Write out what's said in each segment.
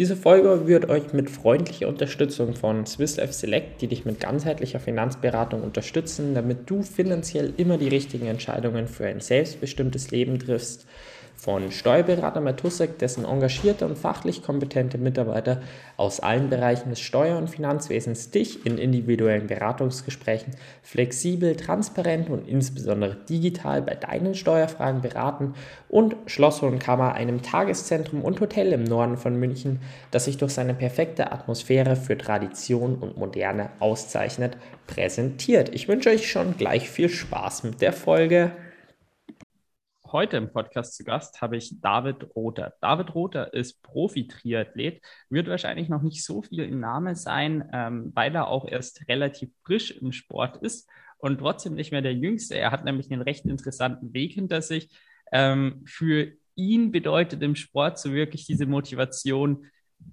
Diese Folge wird euch mit freundlicher Unterstützung von Swiss Life Select, die dich mit ganzheitlicher Finanzberatung unterstützen, damit du finanziell immer die richtigen Entscheidungen für ein selbstbestimmtes Leben triffst von Steuerberater Matusek, dessen engagierte und fachlich kompetente Mitarbeiter aus allen Bereichen des Steuer- und Finanzwesens dich in individuellen Beratungsgesprächen flexibel, transparent und insbesondere digital bei deinen Steuerfragen beraten und Schloss Hohenkammer, einem Tageszentrum und Hotel im Norden von München, das sich durch seine perfekte Atmosphäre für Tradition und Moderne auszeichnet, präsentiert. Ich wünsche euch schon gleich viel Spaß mit der Folge. Heute im Podcast zu Gast habe ich David Rother. David Rother ist Profi-Triathlet, wird wahrscheinlich noch nicht so viel im Namen sein, ähm, weil er auch erst relativ frisch im Sport ist und trotzdem nicht mehr der Jüngste. Er hat nämlich einen recht interessanten Weg hinter sich. Ähm, für ihn bedeutet im Sport so wirklich diese Motivation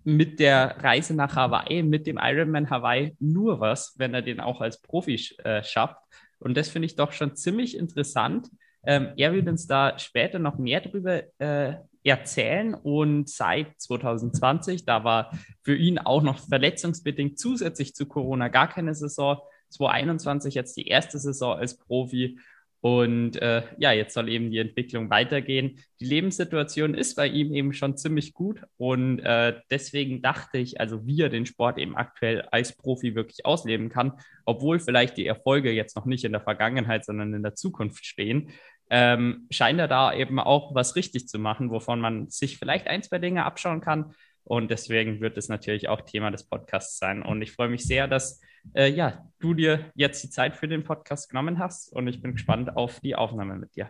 mit der Reise nach Hawaii, mit dem Ironman Hawaii nur was, wenn er den auch als Profi äh, schafft. Und das finde ich doch schon ziemlich interessant ähm, er wird uns da später noch mehr darüber äh, erzählen. Und seit 2020, da war für ihn auch noch verletzungsbedingt zusätzlich zu Corona gar keine Saison, 2021 jetzt die erste Saison als Profi. Und äh, ja, jetzt soll eben die Entwicklung weitergehen. Die Lebenssituation ist bei ihm eben schon ziemlich gut. Und äh, deswegen dachte ich, also wie er den Sport eben aktuell als Profi wirklich ausleben kann, obwohl vielleicht die Erfolge jetzt noch nicht in der Vergangenheit, sondern in der Zukunft stehen, ähm, scheint er da eben auch was richtig zu machen, wovon man sich vielleicht ein, zwei Dinge abschauen kann. Und deswegen wird es natürlich auch Thema des Podcasts sein. Und ich freue mich sehr, dass äh, ja, du dir jetzt die Zeit für den Podcast genommen hast. Und ich bin gespannt auf die Aufnahme mit dir.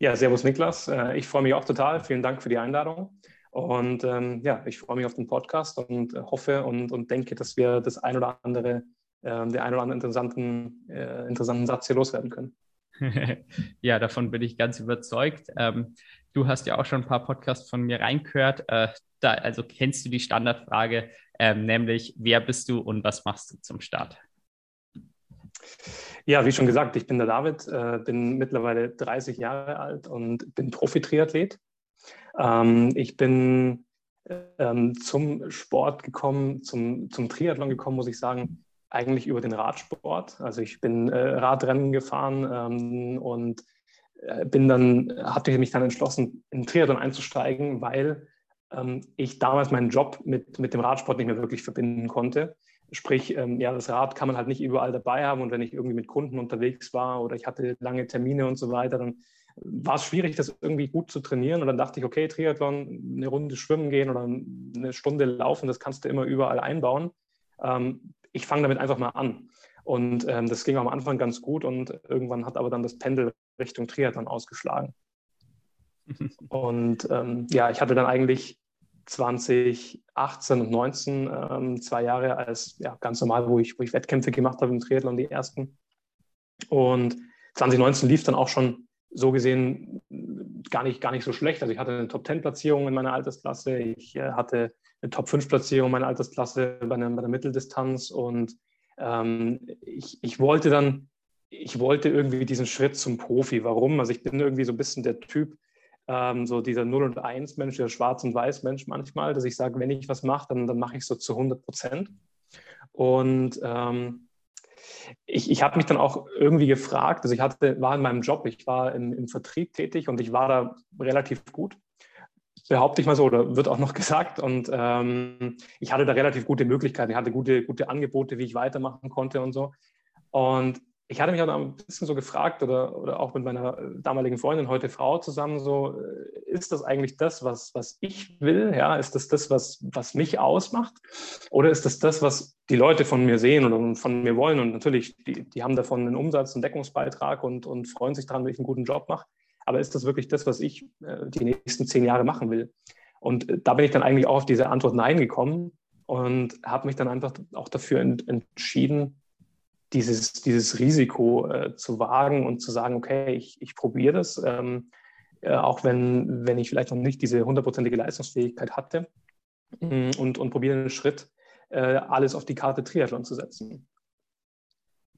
Ja, servus Niklas. Äh, ich freue mich auch total. Vielen Dank für die Einladung. Und ähm, ja, ich freue mich auf den Podcast und hoffe und, und denke, dass wir das ein oder andere, äh, den ein oder anderen interessanten, äh, interessanten Satz hier loswerden können. ja, davon bin ich ganz überzeugt. Ähm, du hast ja auch schon ein paar Podcasts von mir reingehört. Äh, da, also kennst du die Standardfrage, ähm, nämlich wer bist du und was machst du zum Start? Ja, wie schon gesagt, ich bin der David, äh, bin mittlerweile 30 Jahre alt und bin Profi-Triathlet. Ähm, ich bin ähm, zum Sport gekommen, zum, zum Triathlon gekommen, muss ich sagen, eigentlich über den Radsport. Also ich bin äh, Radrennen gefahren ähm, und äh, bin dann, hatte mich dann entschlossen, in Triathlon einzusteigen, weil ähm, ich damals meinen Job mit, mit dem Radsport nicht mehr wirklich verbinden konnte. Sprich, ähm, ja, das Rad kann man halt nicht überall dabei haben und wenn ich irgendwie mit Kunden unterwegs war oder ich hatte lange Termine und so weiter, dann war es schwierig, das irgendwie gut zu trainieren. Und dann dachte ich, okay, Triathlon, eine Runde schwimmen gehen oder eine Stunde laufen, das kannst du immer überall einbauen. Ähm, ich fange damit einfach mal an. Und ähm, das ging am Anfang ganz gut und irgendwann hat aber dann das Pendel Richtung Triathlon ausgeschlagen. und ähm, ja, ich hatte dann eigentlich 2018 und 19 ähm, zwei Jahre als ja, ganz normal, wo ich, wo ich Wettkämpfe gemacht habe im Triathlon, die ersten. Und 2019 lief dann auch schon so gesehen gar nicht, gar nicht so schlecht. Also ich hatte eine Top-10-Platzierung in meiner Altersklasse. Ich äh, hatte eine Top-5-Platzierung meiner Altersklasse bei, einer, bei der Mitteldistanz. Und ähm, ich, ich wollte dann, ich wollte irgendwie diesen Schritt zum Profi. Warum? Also ich bin irgendwie so ein bisschen der Typ, ähm, so dieser 0 und 1 Mensch, der Schwarz- und Weiß-Mensch manchmal, dass ich sage, wenn ich was mache, dann, dann mache ich so zu 100 Prozent. Und ähm, ich, ich habe mich dann auch irgendwie gefragt, also ich hatte, war in meinem Job, ich war im, im Vertrieb tätig und ich war da relativ gut behaupte ich mal so, oder wird auch noch gesagt. Und ähm, ich hatte da relativ gute Möglichkeiten. Ich hatte gute, gute Angebote, wie ich weitermachen konnte und so. Und ich hatte mich auch ein bisschen so gefragt oder, oder auch mit meiner damaligen Freundin, heute Frau zusammen, so, äh, ist das eigentlich das, was, was ich will? Ja, ist das das, was, was mich ausmacht? Oder ist das das, was die Leute von mir sehen oder von mir wollen? Und natürlich, die, die haben davon einen Umsatz, einen Deckungsbeitrag und, und freuen sich daran, wenn ich einen guten Job mache aber ist das wirklich das, was ich äh, die nächsten zehn Jahre machen will? Und äh, da bin ich dann eigentlich auch auf diese Antwort Nein gekommen und habe mich dann einfach auch dafür ent entschieden, dieses, dieses Risiko äh, zu wagen und zu sagen, okay, ich, ich probiere das, ähm, äh, auch wenn, wenn ich vielleicht noch nicht diese hundertprozentige Leistungsfähigkeit hatte mm, und, und probiere einen Schritt, äh, alles auf die Karte Triathlon zu setzen.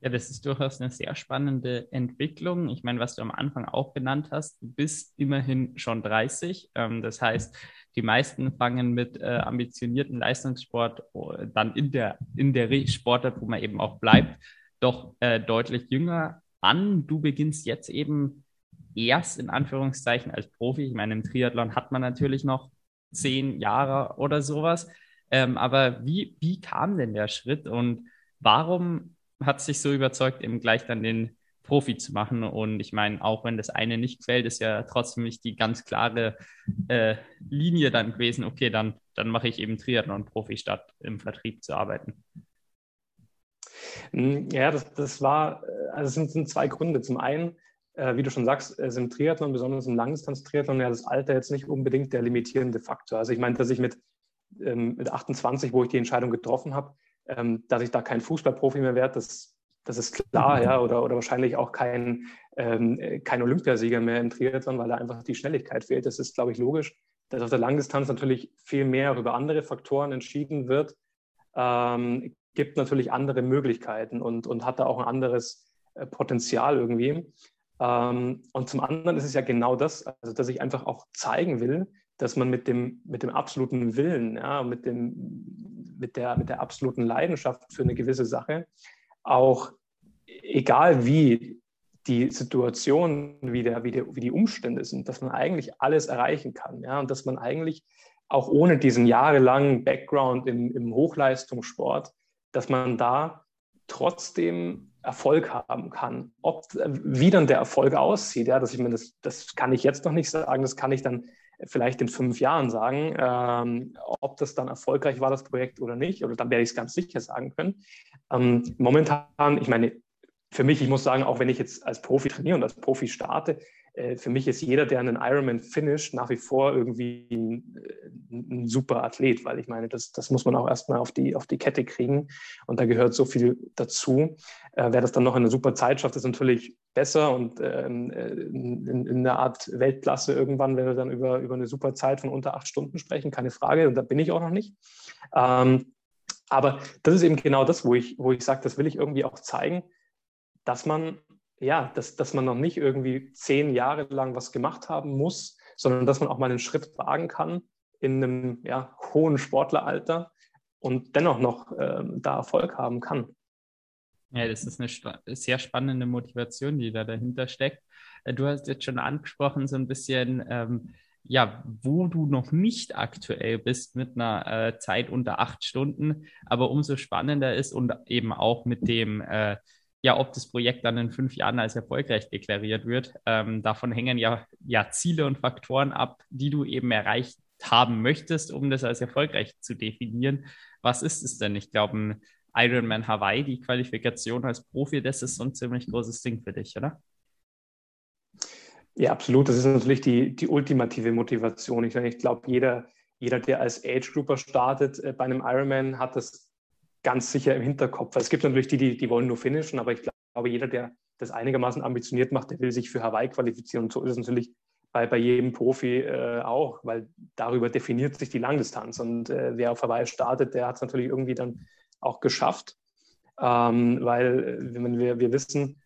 Ja, das ist durchaus eine sehr spannende Entwicklung. Ich meine, was du am Anfang auch genannt hast, du bist immerhin schon 30. Ähm, das heißt, die meisten fangen mit äh, ambitionierten Leistungssport äh, dann in der, in der Sportart, wo man eben auch bleibt, doch äh, deutlich jünger an. Du beginnst jetzt eben erst in Anführungszeichen als Profi. Ich meine, im Triathlon hat man natürlich noch zehn Jahre oder sowas. Ähm, aber wie, wie kam denn der Schritt und warum hat sich so überzeugt, eben gleich dann den Profi zu machen? Und ich meine, auch wenn das eine nicht fällt, ist ja trotzdem nicht die ganz klare äh, Linie dann gewesen, okay, dann, dann mache ich eben Triathlon-Profi statt im Vertrieb zu arbeiten. Hm, ja, das, das war, äh, also es sind, sind zwei Gründe. Zum einen, äh, wie du schon sagst, ist im Triathlon, besonders im Langdistanz-Triathlon, ja das Alter jetzt nicht unbedingt der limitierende Faktor. Also ich meine, dass ich mit, ähm, mit 28, wo ich die Entscheidung getroffen habe, ähm, dass ich da kein Fußballprofi mehr werde, das, das ist klar, ja, oder, oder wahrscheinlich auch kein, ähm, kein Olympiasieger mehr im Triathlon, weil da einfach die Schnelligkeit fehlt. Das ist, glaube ich, logisch, dass auf der Langdistanz natürlich viel mehr über andere Faktoren entschieden wird. Ähm, gibt natürlich andere Möglichkeiten und, und hat da auch ein anderes äh, Potenzial irgendwie. Ähm, und zum anderen ist es ja genau das, also dass ich einfach auch zeigen will, dass man mit dem, mit dem absoluten Willen, ja, mit, dem, mit, der, mit der absoluten Leidenschaft für eine gewisse Sache auch, egal wie die Situation, wie, der, wie, der, wie die Umstände sind, dass man eigentlich alles erreichen kann. Ja, und dass man eigentlich auch ohne diesen jahrelangen Background im, im Hochleistungssport dass man da trotzdem Erfolg haben kann. Ob, wie dann der Erfolg aussieht, ja, dass ich mir das, das kann ich jetzt noch nicht sagen, das kann ich dann vielleicht in fünf Jahren sagen, ähm, ob das dann erfolgreich war, das Projekt oder nicht, oder dann werde ich es ganz sicher sagen können. Ähm, momentan, ich meine, für mich, ich muss sagen, auch wenn ich jetzt als Profi trainiere und als Profi starte, für mich ist jeder, der einen Ironman finisht, nach wie vor irgendwie ein, ein, super Athlet, weil ich meine, das, das muss man auch erstmal auf die, auf die Kette kriegen und da gehört so viel dazu. Äh, wer das dann noch in einer super Zeit schafft, ist natürlich besser und ähm, äh, in, in, in einer Art Weltklasse irgendwann, wenn wir dann über, über eine super Zeit von unter acht Stunden sprechen, keine Frage, und da bin ich auch noch nicht. Ähm, aber das ist eben genau das, wo ich, wo ich sage, das will ich irgendwie auch zeigen, dass man ja, dass, dass man noch nicht irgendwie zehn Jahre lang was gemacht haben muss, sondern dass man auch mal einen Schritt wagen kann in einem ja, hohen Sportleralter und dennoch noch ähm, da Erfolg haben kann. Ja, das ist eine sehr spannende Motivation, die da dahinter steckt. Äh, du hast jetzt schon angesprochen, so ein bisschen, ähm, ja, wo du noch nicht aktuell bist mit einer äh, Zeit unter acht Stunden, aber umso spannender ist und eben auch mit dem äh, ja, ob das Projekt dann in fünf Jahren als erfolgreich deklariert wird. Ähm, davon hängen ja, ja Ziele und Faktoren ab, die du eben erreicht haben möchtest, um das als erfolgreich zu definieren. Was ist es denn? Ich glaube, ein Ironman Hawaii, die Qualifikation als Profi, das ist so ein ziemlich großes Ding für dich, oder? Ja, absolut. Das ist natürlich die, die ultimative Motivation. Ich, ich glaube, jeder, jeder, der als Age Grouper startet äh, bei einem Ironman, hat das ganz sicher im Hinterkopf. Es gibt natürlich die, die, die wollen nur finishen, aber ich glaube, jeder, der das einigermaßen ambitioniert macht, der will sich für Hawaii qualifizieren. Und so ist es natürlich bei, bei jedem Profi äh, auch, weil darüber definiert sich die Langdistanz. Und äh, wer auf Hawaii startet, der hat es natürlich irgendwie dann auch geschafft, ähm, weil wenn wir, wir wissen,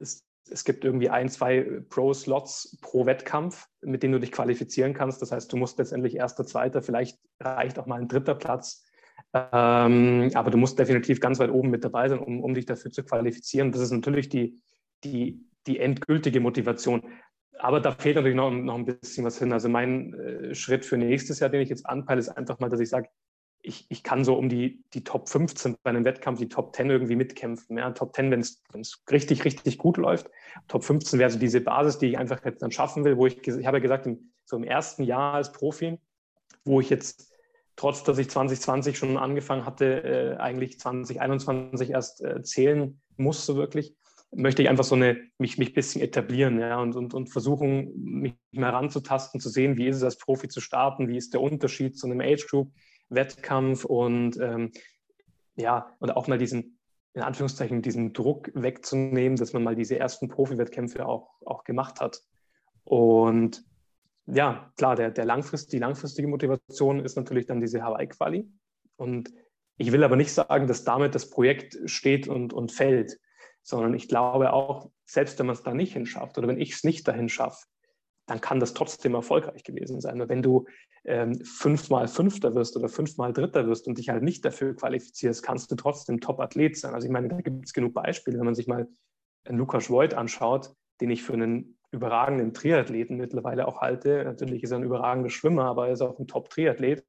es, es gibt irgendwie ein, zwei Pro-Slots pro Wettkampf, mit denen du dich qualifizieren kannst. Das heißt, du musst letztendlich erster, zweiter, vielleicht reicht auch mal ein dritter Platz ähm, aber du musst definitiv ganz weit oben mit dabei sein, um, um dich dafür zu qualifizieren. Das ist natürlich die, die, die endgültige Motivation. Aber da fehlt natürlich noch, noch ein bisschen was hin. Also mein äh, Schritt für nächstes Jahr, den ich jetzt anpeile, ist einfach mal, dass ich sage, ich, ich kann so um die, die Top 15 bei einem Wettkampf, die Top 10 irgendwie mitkämpfen. Ja, Top 10, wenn es richtig, richtig gut läuft. Top 15 wäre so diese Basis, die ich einfach jetzt dann schaffen will, wo ich, ich habe ja gesagt, im, so im ersten Jahr als Profi, wo ich jetzt trotz dass ich 2020 schon angefangen hatte, äh, eigentlich 2021 erst äh, zählen musste wirklich, möchte ich einfach so eine, mich, ein bisschen etablieren ja, und, und, und versuchen, mich mehr ranzutasten, zu sehen, wie ist es als Profi zu starten, wie ist der Unterschied zu einem Age Group, Wettkampf und ähm, ja, und auch mal diesen, in Anführungszeichen diesen Druck wegzunehmen, dass man mal diese ersten Profi-Wettkämpfe auch, auch gemacht hat. Und ja, klar, der, der langfrist, die langfristige Motivation ist natürlich dann diese Hawaii-Quali. Und ich will aber nicht sagen, dass damit das Projekt steht und, und fällt, sondern ich glaube auch, selbst wenn man es da nicht hinschafft oder wenn ich es nicht dahin schaffe, dann kann das trotzdem erfolgreich gewesen sein. Und wenn du ähm, fünfmal Fünfter wirst oder fünfmal Dritter wirst und dich halt nicht dafür qualifizierst, kannst du trotzdem Top-Athlet sein. Also ich meine, da gibt es genug Beispiele, wenn man sich mal Lukas Voigt anschaut, den ich für einen überragenden Triathleten mittlerweile auch halte. Natürlich ist er ein überragender Schwimmer, aber er ist auch ein Top-Triathlet.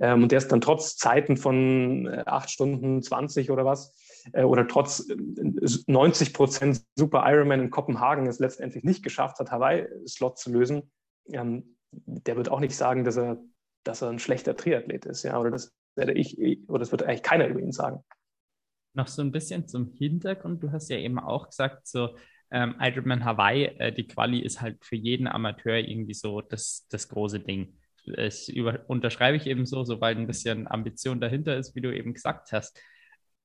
Ähm, und der ist dann trotz Zeiten von äh, 8 Stunden 20 oder was, äh, oder trotz 90 äh, Prozent Super Ironman in Kopenhagen es letztendlich nicht geschafft hat, Hawaii-Slot zu lösen. Ähm, der wird auch nicht sagen, dass er, dass er ein schlechter Triathlet ist, ja, oder das werde ich, oder das wird eigentlich keiner über ihn sagen. Noch so ein bisschen zum Hintergrund. Du hast ja eben auch gesagt, so ähm, Ironman Hawaii, äh, die Quali ist halt für jeden Amateur irgendwie so das, das große Ding. Das über, unterschreibe ich eben so, sobald ein bisschen Ambition dahinter ist, wie du eben gesagt hast.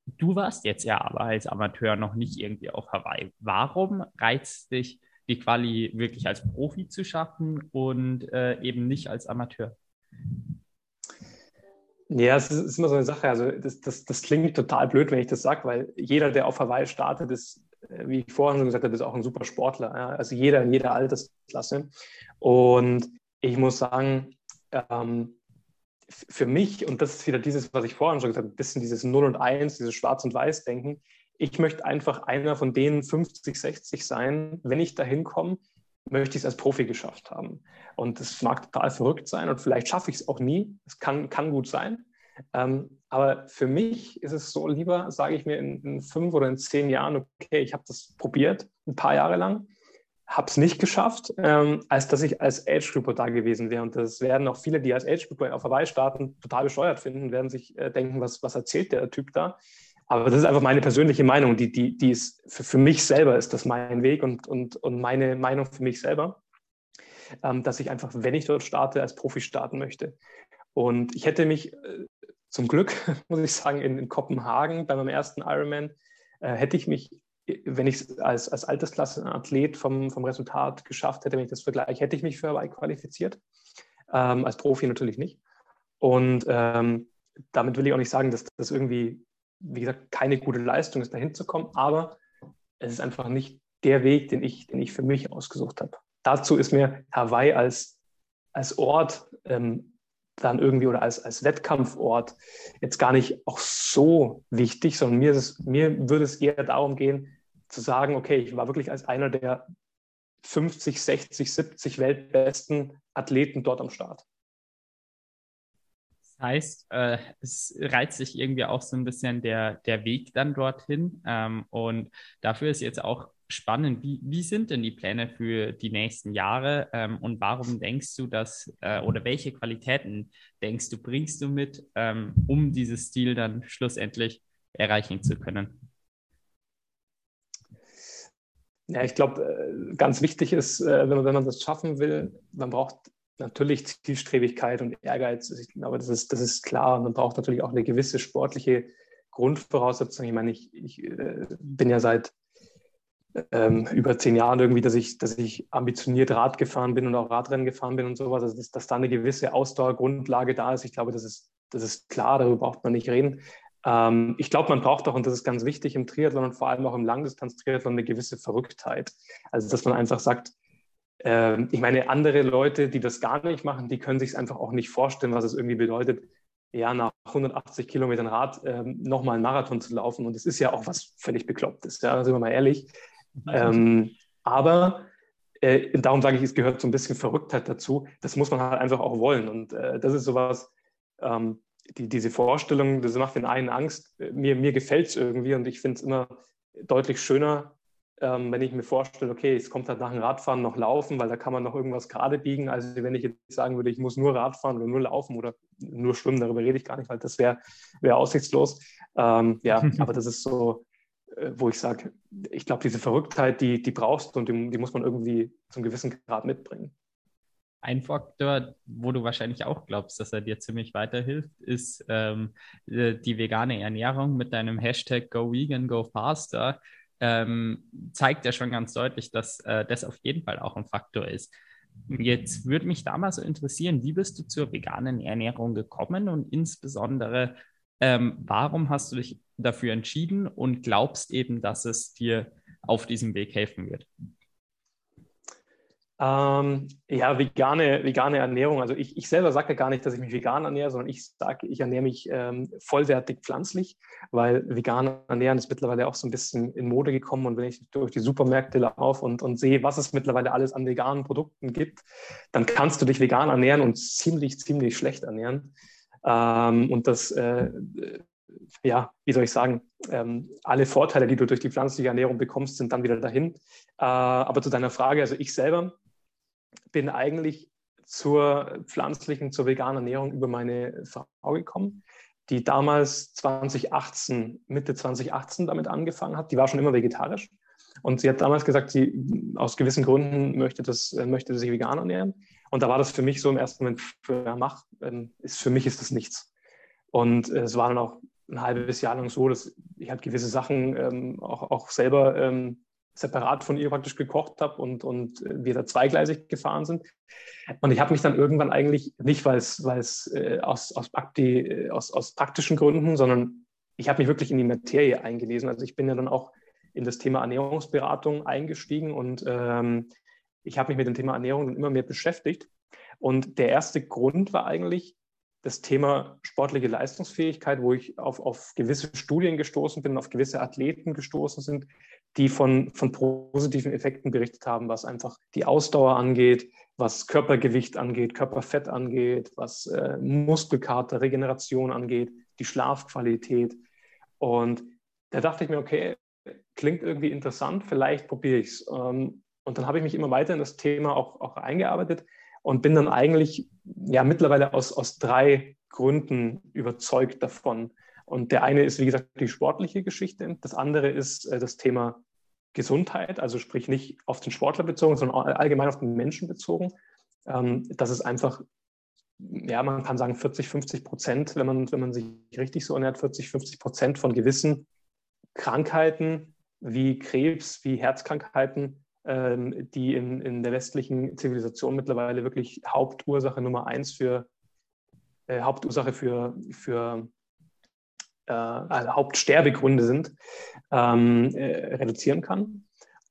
Du warst jetzt ja aber als Amateur noch nicht irgendwie auf Hawaii. Warum reizt dich die Quali wirklich als Profi zu schaffen und äh, eben nicht als Amateur? Ja, es ist, immer so eine Sache. Also das, das, das klingt total blöd, wenn ich das sage, weil jeder, der auf Hawaii startet, ist, wie ich vorhin schon gesagt habe, ist auch ein super Sportler. Ja? Also jeder in jeder Altersklasse. Und ich muss sagen, ähm, für mich, und das ist wieder dieses, was ich vorhin schon gesagt habe, ein bisschen dieses 0 und 1, dieses Schwarz- und Weiß-Denken. Ich möchte einfach einer von denen 50, 60 sein. Wenn ich da hinkomme, möchte ich es als Profi geschafft haben. Und das mag total verrückt sein und vielleicht schaffe ich es auch nie. Es kann, kann gut sein. Ähm, aber für mich ist es so lieber, sage ich mir in, in, fünf oder in zehn Jahren, okay, ich habe das probiert, ein paar Jahre lang habe es nicht geschafft, ähm, als dass ich als Age-Grouper da gewesen wäre. Und das werden auch viele, die als Age-Grouper auf Hawaii starten, total bescheuert finden, werden sich äh, denken, was, was erzählt der Typ da? Aber das ist einfach meine persönliche Meinung. Die, die, die ist für, für mich selber ist das mein Weg und, und, und meine Meinung für mich selber, ähm, dass ich einfach, wenn ich dort starte, als Profi starten möchte. Und ich hätte mich äh, zum Glück, muss ich sagen, in, in Kopenhagen bei meinem ersten Ironman, äh, hätte ich mich wenn ich es als, als Altersklasse-Athlet vom, vom Resultat geschafft hätte, wenn ich das vergleiche, hätte ich mich für Hawaii qualifiziert. Ähm, als Profi natürlich nicht. Und ähm, damit will ich auch nicht sagen, dass das irgendwie, wie gesagt, keine gute Leistung ist, dahin zu kommen, aber es ist einfach nicht der Weg, den ich, den ich für mich ausgesucht habe. Dazu ist mir Hawaii als, als Ort ähm, dann irgendwie oder als, als Wettkampfort jetzt gar nicht auch so wichtig, sondern mir, es, mir würde es eher darum gehen, zu sagen, okay, ich war wirklich als einer der 50, 60, 70 weltbesten Athleten dort am Start. Das heißt, äh, es reizt sich irgendwie auch so ein bisschen der, der Weg dann dorthin. Ähm, und dafür ist jetzt auch spannend. Wie, wie sind denn die Pläne für die nächsten Jahre ähm, und warum denkst du, dass äh, oder welche Qualitäten denkst du, bringst du mit, ähm, um dieses Ziel dann schlussendlich erreichen zu können? Ja, ich glaube, äh, ganz wichtig ist, äh, wenn man, wenn man das schaffen will, man braucht natürlich Zielstrebigkeit und Ehrgeiz. Ich glaube, das ist, das ist klar. Und man braucht natürlich auch eine gewisse sportliche Grundvoraussetzung. Ich meine, ich, ich äh, bin ja seit ähm, über zehn Jahren irgendwie, dass ich, dass ich ambitioniert Rad gefahren bin und auch Radrennen gefahren bin und sowas, also dass, dass da eine gewisse Ausdauergrundlage da ist. Ich glaube, das ist, das ist klar, darüber braucht man nicht reden. Ähm, ich glaube, man braucht auch, und das ist ganz wichtig im Triathlon und vor allem auch im Langdistanz-Triathlon, eine gewisse Verrücktheit. Also, dass man einfach sagt, äh, ich meine, andere Leute, die das gar nicht machen, die können sich es einfach auch nicht vorstellen, was es irgendwie bedeutet, ja, nach 180 Kilometern Rad ähm, nochmal einen Marathon zu laufen. Und es ist ja auch was völlig Beklopptes, ja, sind wir mal ehrlich. Ähm, aber äh, darum sage ich, es gehört so ein bisschen Verrücktheit dazu. Das muss man halt einfach auch wollen. Und äh, das ist sowas, ähm, die, diese Vorstellung, das macht den einen Angst. Mir, mir gefällt es irgendwie und ich finde es immer deutlich schöner, ähm, wenn ich mir vorstelle, okay, es kommt halt nach dem Radfahren noch Laufen, weil da kann man noch irgendwas gerade biegen. Also wenn ich jetzt sagen würde, ich muss nur Radfahren oder nur laufen oder nur schwimmen, darüber rede ich gar nicht, weil das wäre wär aussichtslos. Ähm, ja, aber das ist so, wo ich sage, ich glaube, diese Verrücktheit, die, die brauchst du und die, die, muss man irgendwie zum gewissen Grad mitbringen. ein Faktor, wo du wahrscheinlich auch glaubst, dass er dir ziemlich weiterhilft, ist ähm, äh, die vegane Ernährung mit deinem Hashtag Go Vegan, Go Faster. Ähm, zeigt ja schon ganz deutlich, dass äh, das auf jeden Fall auch ein Faktor ist. Jetzt würde mich da mal so interessieren, wie bist du zur veganen Ernährung gekommen und insbesondere, ähm, warum hast du dich dafür entschieden und glaubst eben, dass es dir auf diesem Weg helfen wird? Ähm, ja, vegane, vegane Ernährung. Also ich, ich selber sage ja gar nicht, dass ich mich vegan ernähre, sondern ich sage, ich ernähre mich ähm, vollwertig pflanzlich, weil vegan ernähren ist mittlerweile auch so ein bisschen in Mode gekommen. Und wenn ich durch die Supermärkte laufe und, und sehe, was es mittlerweile alles an veganen Produkten gibt, dann kannst du dich vegan ernähren und ziemlich, ziemlich schlecht ernähren. Ähm, und das äh, ja, wie soll ich sagen, ähm, alle Vorteile, die du durch die pflanzliche Ernährung bekommst, sind dann wieder dahin. Äh, aber zu deiner Frage, also ich selber bin eigentlich zur pflanzlichen, zur veganen Ernährung über meine Frau gekommen, die damals 2018, Mitte 2018 damit angefangen hat. Die war schon immer vegetarisch. Und sie hat damals gesagt, sie aus gewissen Gründen möchte, das, äh, möchte sich vegan ernähren. Und da war das für mich so im ersten Moment, ja, mach, ähm, ist, für mich ist das nichts. Und es war dann auch ein halbes Jahr lang so, dass ich halt gewisse Sachen ähm, auch, auch selber ähm, separat von ihr praktisch gekocht habe und, und wir da zweigleisig gefahren sind. Und ich habe mich dann irgendwann eigentlich, nicht weil es äh, aus, aus, Prakti, aus, aus praktischen Gründen, sondern ich habe mich wirklich in die Materie eingelesen. Also ich bin ja dann auch in das Thema Ernährungsberatung eingestiegen und ähm, ich habe mich mit dem Thema Ernährung immer mehr beschäftigt. Und der erste Grund war eigentlich das Thema sportliche Leistungsfähigkeit, wo ich auf, auf gewisse Studien gestoßen bin, auf gewisse Athleten gestoßen sind, die von, von positiven Effekten berichtet haben, was einfach die Ausdauer angeht, was Körpergewicht angeht, Körperfett angeht, was äh, Muskelkater, Regeneration angeht, die Schlafqualität. Und da dachte ich mir, okay, klingt irgendwie interessant, vielleicht probiere ich es. Ähm, und dann habe ich mich immer weiter in das Thema auch, auch eingearbeitet und bin dann eigentlich ja mittlerweile aus, aus drei Gründen überzeugt davon. Und der eine ist, wie gesagt, die sportliche Geschichte. Das andere ist äh, das Thema Gesundheit, also sprich nicht auf den Sportler bezogen, sondern allgemein auf den Menschen bezogen. Ähm, das ist einfach, ja, man kann sagen 40, 50 Prozent, wenn man, wenn man sich richtig so ernährt, 40, 50 Prozent von gewissen Krankheiten wie Krebs, wie Herzkrankheiten, ähm, die in, in der westlichen Zivilisation mittlerweile wirklich Hauptursache Nummer eins für, äh, Hauptursache für, für äh, also Hauptsterbegründe sind, ähm, äh, reduzieren kann.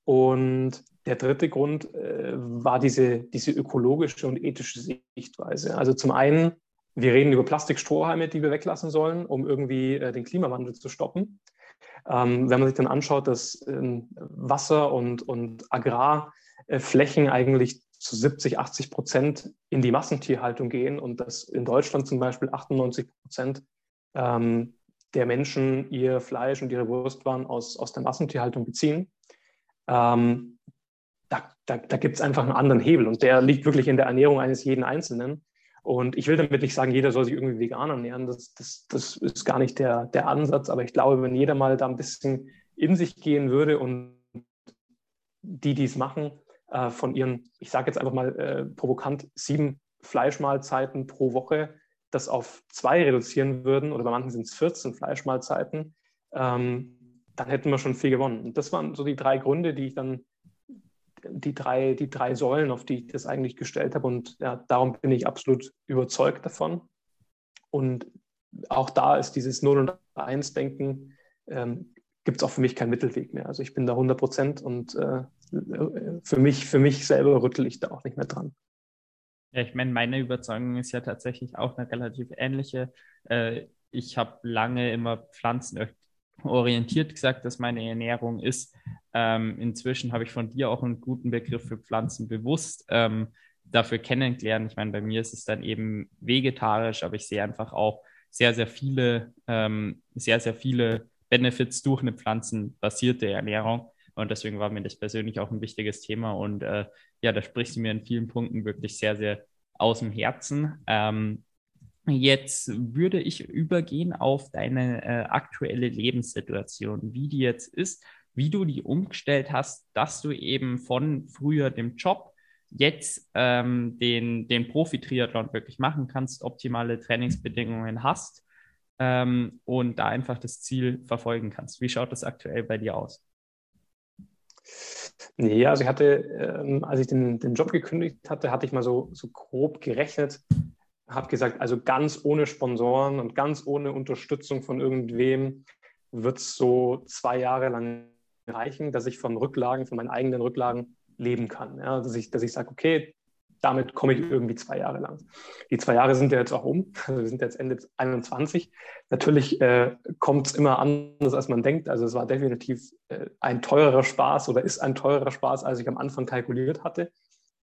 Und der dritte Grund äh, war diese, diese ökologische und ethische Sichtweise. Also zum einen, wir reden über Plastikstrohhalme, die wir weglassen sollen, um irgendwie äh, den Klimawandel zu stoppen. Ähm, wenn man sich dann anschaut, dass ähm, Wasser- und, und Agrarflächen eigentlich zu 70, 80 Prozent in die Massentierhaltung gehen und dass in Deutschland zum Beispiel 98 Prozent ähm, der Menschen ihr Fleisch und ihre Wurstwaren aus, aus der Massentierhaltung beziehen, ähm, da, da, da gibt es einfach einen anderen Hebel und der liegt wirklich in der Ernährung eines jeden Einzelnen. Und ich will damit nicht sagen, jeder soll sich irgendwie vegan ernähren. Das, das, das ist gar nicht der, der Ansatz. Aber ich glaube, wenn jeder mal da ein bisschen in sich gehen würde und die, die es machen, äh, von ihren, ich sage jetzt einfach mal äh, provokant, sieben Fleischmahlzeiten pro Woche das auf zwei reduzieren würden, oder bei manchen sind es 14 Fleischmahlzeiten, ähm, dann hätten wir schon viel gewonnen. Und das waren so die drei Gründe, die ich dann, die drei, die drei Säulen, auf die ich das eigentlich gestellt habe. Und ja, darum bin ich absolut überzeugt davon. Und auch da ist dieses 0 und 1 Denken, ähm, gibt es auch für mich keinen Mittelweg mehr. Also ich bin da 100 Prozent und äh, für, mich, für mich selber rüttel ich da auch nicht mehr dran. Ja, ich meine, meine Überzeugung ist ja tatsächlich auch eine relativ ähnliche. Äh, ich habe lange immer pflanzenorientiert gesagt, dass meine Ernährung ist. Ähm, inzwischen habe ich von dir auch einen guten Begriff für Pflanzen bewusst ähm, dafür kennengelernt. Ich meine, bei mir ist es dann eben vegetarisch, aber ich sehe einfach auch sehr, sehr viele, ähm, sehr, sehr viele Benefits durch eine pflanzenbasierte Ernährung. Und deswegen war mir das persönlich auch ein wichtiges Thema. Und äh, ja, da sprichst du mir in vielen Punkten wirklich sehr, sehr aus dem Herzen. Ähm, jetzt würde ich übergehen auf deine äh, aktuelle Lebenssituation, wie die jetzt ist, wie du die umgestellt hast, dass du eben von früher dem Job jetzt ähm, den, den Profi-Triathlon wirklich machen kannst, optimale Trainingsbedingungen hast ähm, und da einfach das Ziel verfolgen kannst. Wie schaut das aktuell bei dir aus? Nee, also ich hatte, ähm, als ich den, den Job gekündigt hatte, hatte ich mal so, so grob gerechnet, habe gesagt, also ganz ohne Sponsoren und ganz ohne Unterstützung von irgendwem wird es so zwei Jahre lang reichen, dass ich von Rücklagen, von meinen eigenen Rücklagen leben kann. Ja, dass ich, dass ich sage, okay, damit komme ich irgendwie zwei Jahre lang. Die zwei Jahre sind ja jetzt auch um. Wir sind jetzt Ende 21. Natürlich äh, kommt es immer anders, als man denkt. Also es war definitiv äh, ein teurerer Spaß oder ist ein teurerer Spaß, als ich am Anfang kalkuliert hatte.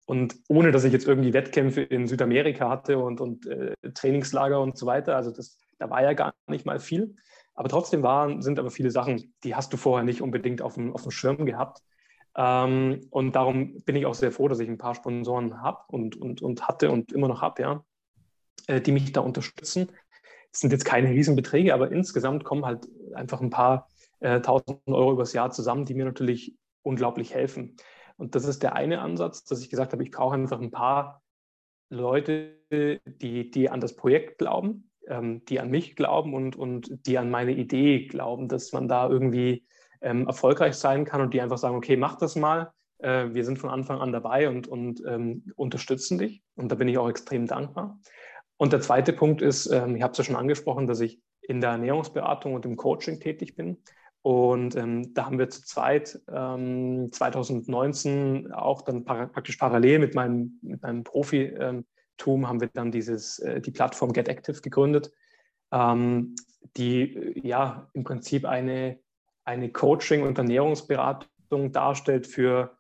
Und ohne, dass ich jetzt irgendwie Wettkämpfe in Südamerika hatte und, und äh, Trainingslager und so weiter. Also das, da war ja gar nicht mal viel. Aber trotzdem waren, sind aber viele Sachen, die hast du vorher nicht unbedingt auf dem, auf dem Schirm gehabt. Ähm, und darum bin ich auch sehr froh, dass ich ein paar Sponsoren habe und, und, und hatte und immer noch habe, ja, äh, die mich da unterstützen. Es sind jetzt keine Riesenbeträge, aber insgesamt kommen halt einfach ein paar äh, tausend Euro übers Jahr zusammen, die mir natürlich unglaublich helfen. Und das ist der eine Ansatz, dass ich gesagt habe, ich brauche einfach ein paar Leute, die, die an das Projekt glauben, ähm, die an mich glauben und, und die an meine Idee glauben, dass man da irgendwie ähm, erfolgreich sein kann und die einfach sagen, okay, mach das mal. Äh, wir sind von Anfang an dabei und, und ähm, unterstützen dich. Und da bin ich auch extrem dankbar. Und der zweite Punkt ist, ähm, ich habe es ja schon angesprochen, dass ich in der Ernährungsberatung und im Coaching tätig bin. Und ähm, da haben wir zu zweit ähm, 2019 auch dann para praktisch parallel mit meinem, mit meinem Profitum haben wir dann dieses, äh, die Plattform Get Active gegründet, ähm, die ja im Prinzip eine eine Coaching- und Ernährungsberatung darstellt für,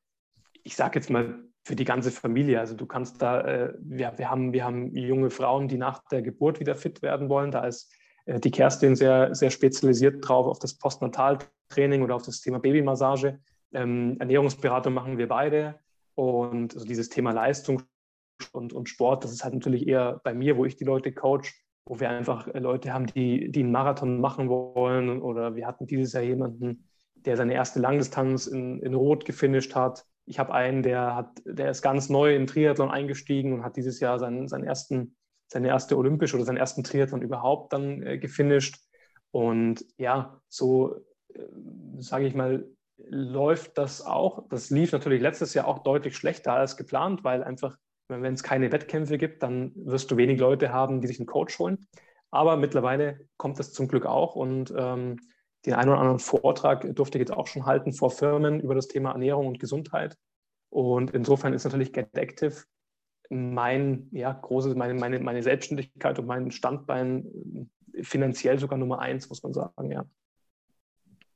ich sage jetzt mal, für die ganze Familie. Also du kannst da, äh, ja, wir, haben, wir haben junge Frauen, die nach der Geburt wieder fit werden wollen. Da ist äh, die Kerstin sehr, sehr spezialisiert drauf auf das Postnataltraining oder auf das Thema Babymassage. Ähm, Ernährungsberatung machen wir beide. Und also dieses Thema Leistung und, und Sport, das ist halt natürlich eher bei mir, wo ich die Leute coach wo wir einfach äh, Leute haben, die, die einen Marathon machen wollen. Oder wir hatten dieses Jahr jemanden, der seine erste Langdistanz in, in Rot gefinisht hat. Ich habe einen, der, hat, der ist ganz neu in Triathlon eingestiegen und hat dieses Jahr seinen, seinen ersten, seine erste olympische oder seinen ersten Triathlon überhaupt dann äh, gefinisht. Und ja, so äh, sage ich mal, läuft das auch. Das lief natürlich letztes Jahr auch deutlich schlechter als geplant, weil einfach wenn es keine Wettkämpfe gibt, dann wirst du wenig Leute haben, die sich einen Coach holen. Aber mittlerweile kommt das zum Glück auch und ähm, den einen oder anderen Vortrag durfte ich jetzt auch schon halten vor Firmen über das Thema Ernährung und Gesundheit. Und insofern ist natürlich Get Active mein, ja, großes, meine, meine, meine Selbstständigkeit und mein Standbein äh, finanziell sogar Nummer eins, muss man sagen, ja.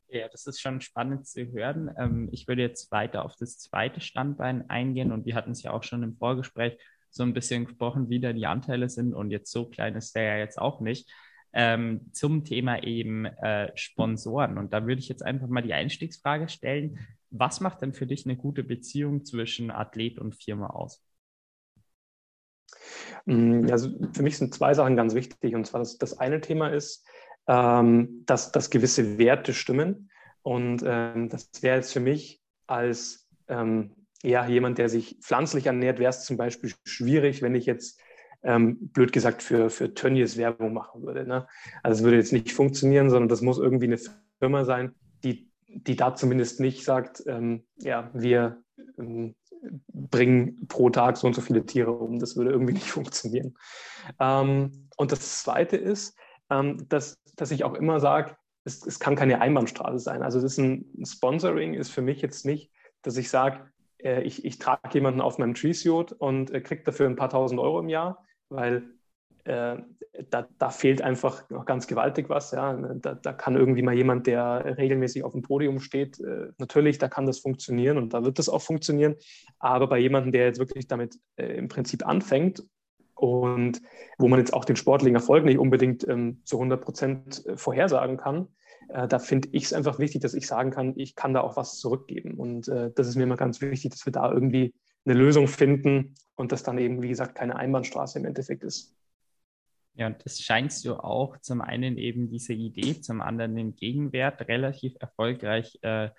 Ja, das ist schon spannend zu hören. Ähm, ich würde jetzt weiter auf das zweite Standbein eingehen und wir hatten es ja auch schon im Vorgespräch so ein bisschen gesprochen, wie da die Anteile sind und jetzt so klein ist der ja jetzt auch nicht. Ähm, zum Thema eben äh, Sponsoren. Und da würde ich jetzt einfach mal die Einstiegsfrage stellen. Was macht denn für dich eine gute Beziehung zwischen Athlet und Firma aus? Mm, also für mich sind zwei Sachen ganz wichtig. Und zwar das, das eine Thema ist, ähm, dass, dass gewisse Werte stimmen. Und ähm, das wäre jetzt für mich als ähm, ja, jemand, der sich pflanzlich ernährt, wäre es zum Beispiel schwierig, wenn ich jetzt ähm, blöd gesagt für, für Tönnies Werbung machen würde. Ne? Also es würde jetzt nicht funktionieren, sondern das muss irgendwie eine Firma sein, die, die da zumindest nicht sagt, ähm, ja, wir bringen pro Tag so und so viele Tiere um. Das würde irgendwie nicht funktionieren. Ähm, und das Zweite ist, ähm, dass, dass ich auch immer sage, es, es, kann keine Einbahnstraße sein. Also das ist ein, ein Sponsoring ist für mich jetzt nicht, dass ich sage, äh, ich, ich trage jemanden auf meinem Tree-Suit und äh, kriege dafür ein paar tausend Euro im Jahr, weil äh, da, da, fehlt einfach noch ganz gewaltig was. Ja. Da, da, kann irgendwie mal jemand, der regelmäßig auf dem Podium steht, äh, natürlich, da kann das funktionieren und da wird das auch funktionieren. Aber bei jemandem, der jetzt wirklich damit äh, im Prinzip anfängt und wo man jetzt auch den sportlichen Erfolg nicht unbedingt ähm, zu 100 Prozent äh, vorhersagen kann, äh, da finde ich es einfach wichtig, dass ich sagen kann, ich kann da auch was zurückgeben. Und das ist mir immer ganz wichtig, dass wir da irgendwie eine Lösung finden und das dann eben, wie gesagt, keine Einbahnstraße im Endeffekt ist. Ja, und das scheinst du auch zum einen eben diese Idee, zum anderen den Gegenwert relativ erfolgreich äh,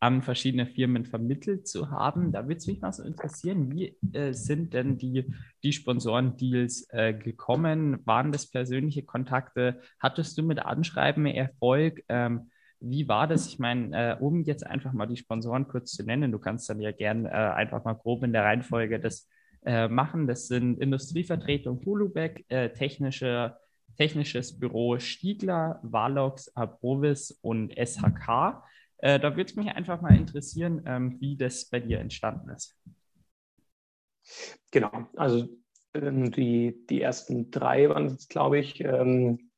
an verschiedene Firmen vermittelt zu haben. Da würde es mich mal so interessieren, wie äh, sind denn die, die Sponsorendeals äh, gekommen? Waren das persönliche Kontakte? Hattest du mit Anschreiben Erfolg? Ähm, wie war das? Ich meine, äh, um jetzt einfach mal die Sponsoren kurz zu nennen, du kannst dann ja gern äh, einfach mal grob in der Reihenfolge das äh, machen. Das sind Industrievertretung Hulubeck, äh, technische, technisches Büro Stiegler, Valox, Aprovis und SHK. Äh, da würde es mich einfach mal interessieren, ähm, wie das bei dir entstanden ist. Genau, also ähm, die, die ersten drei waren es, glaube ich, ähm,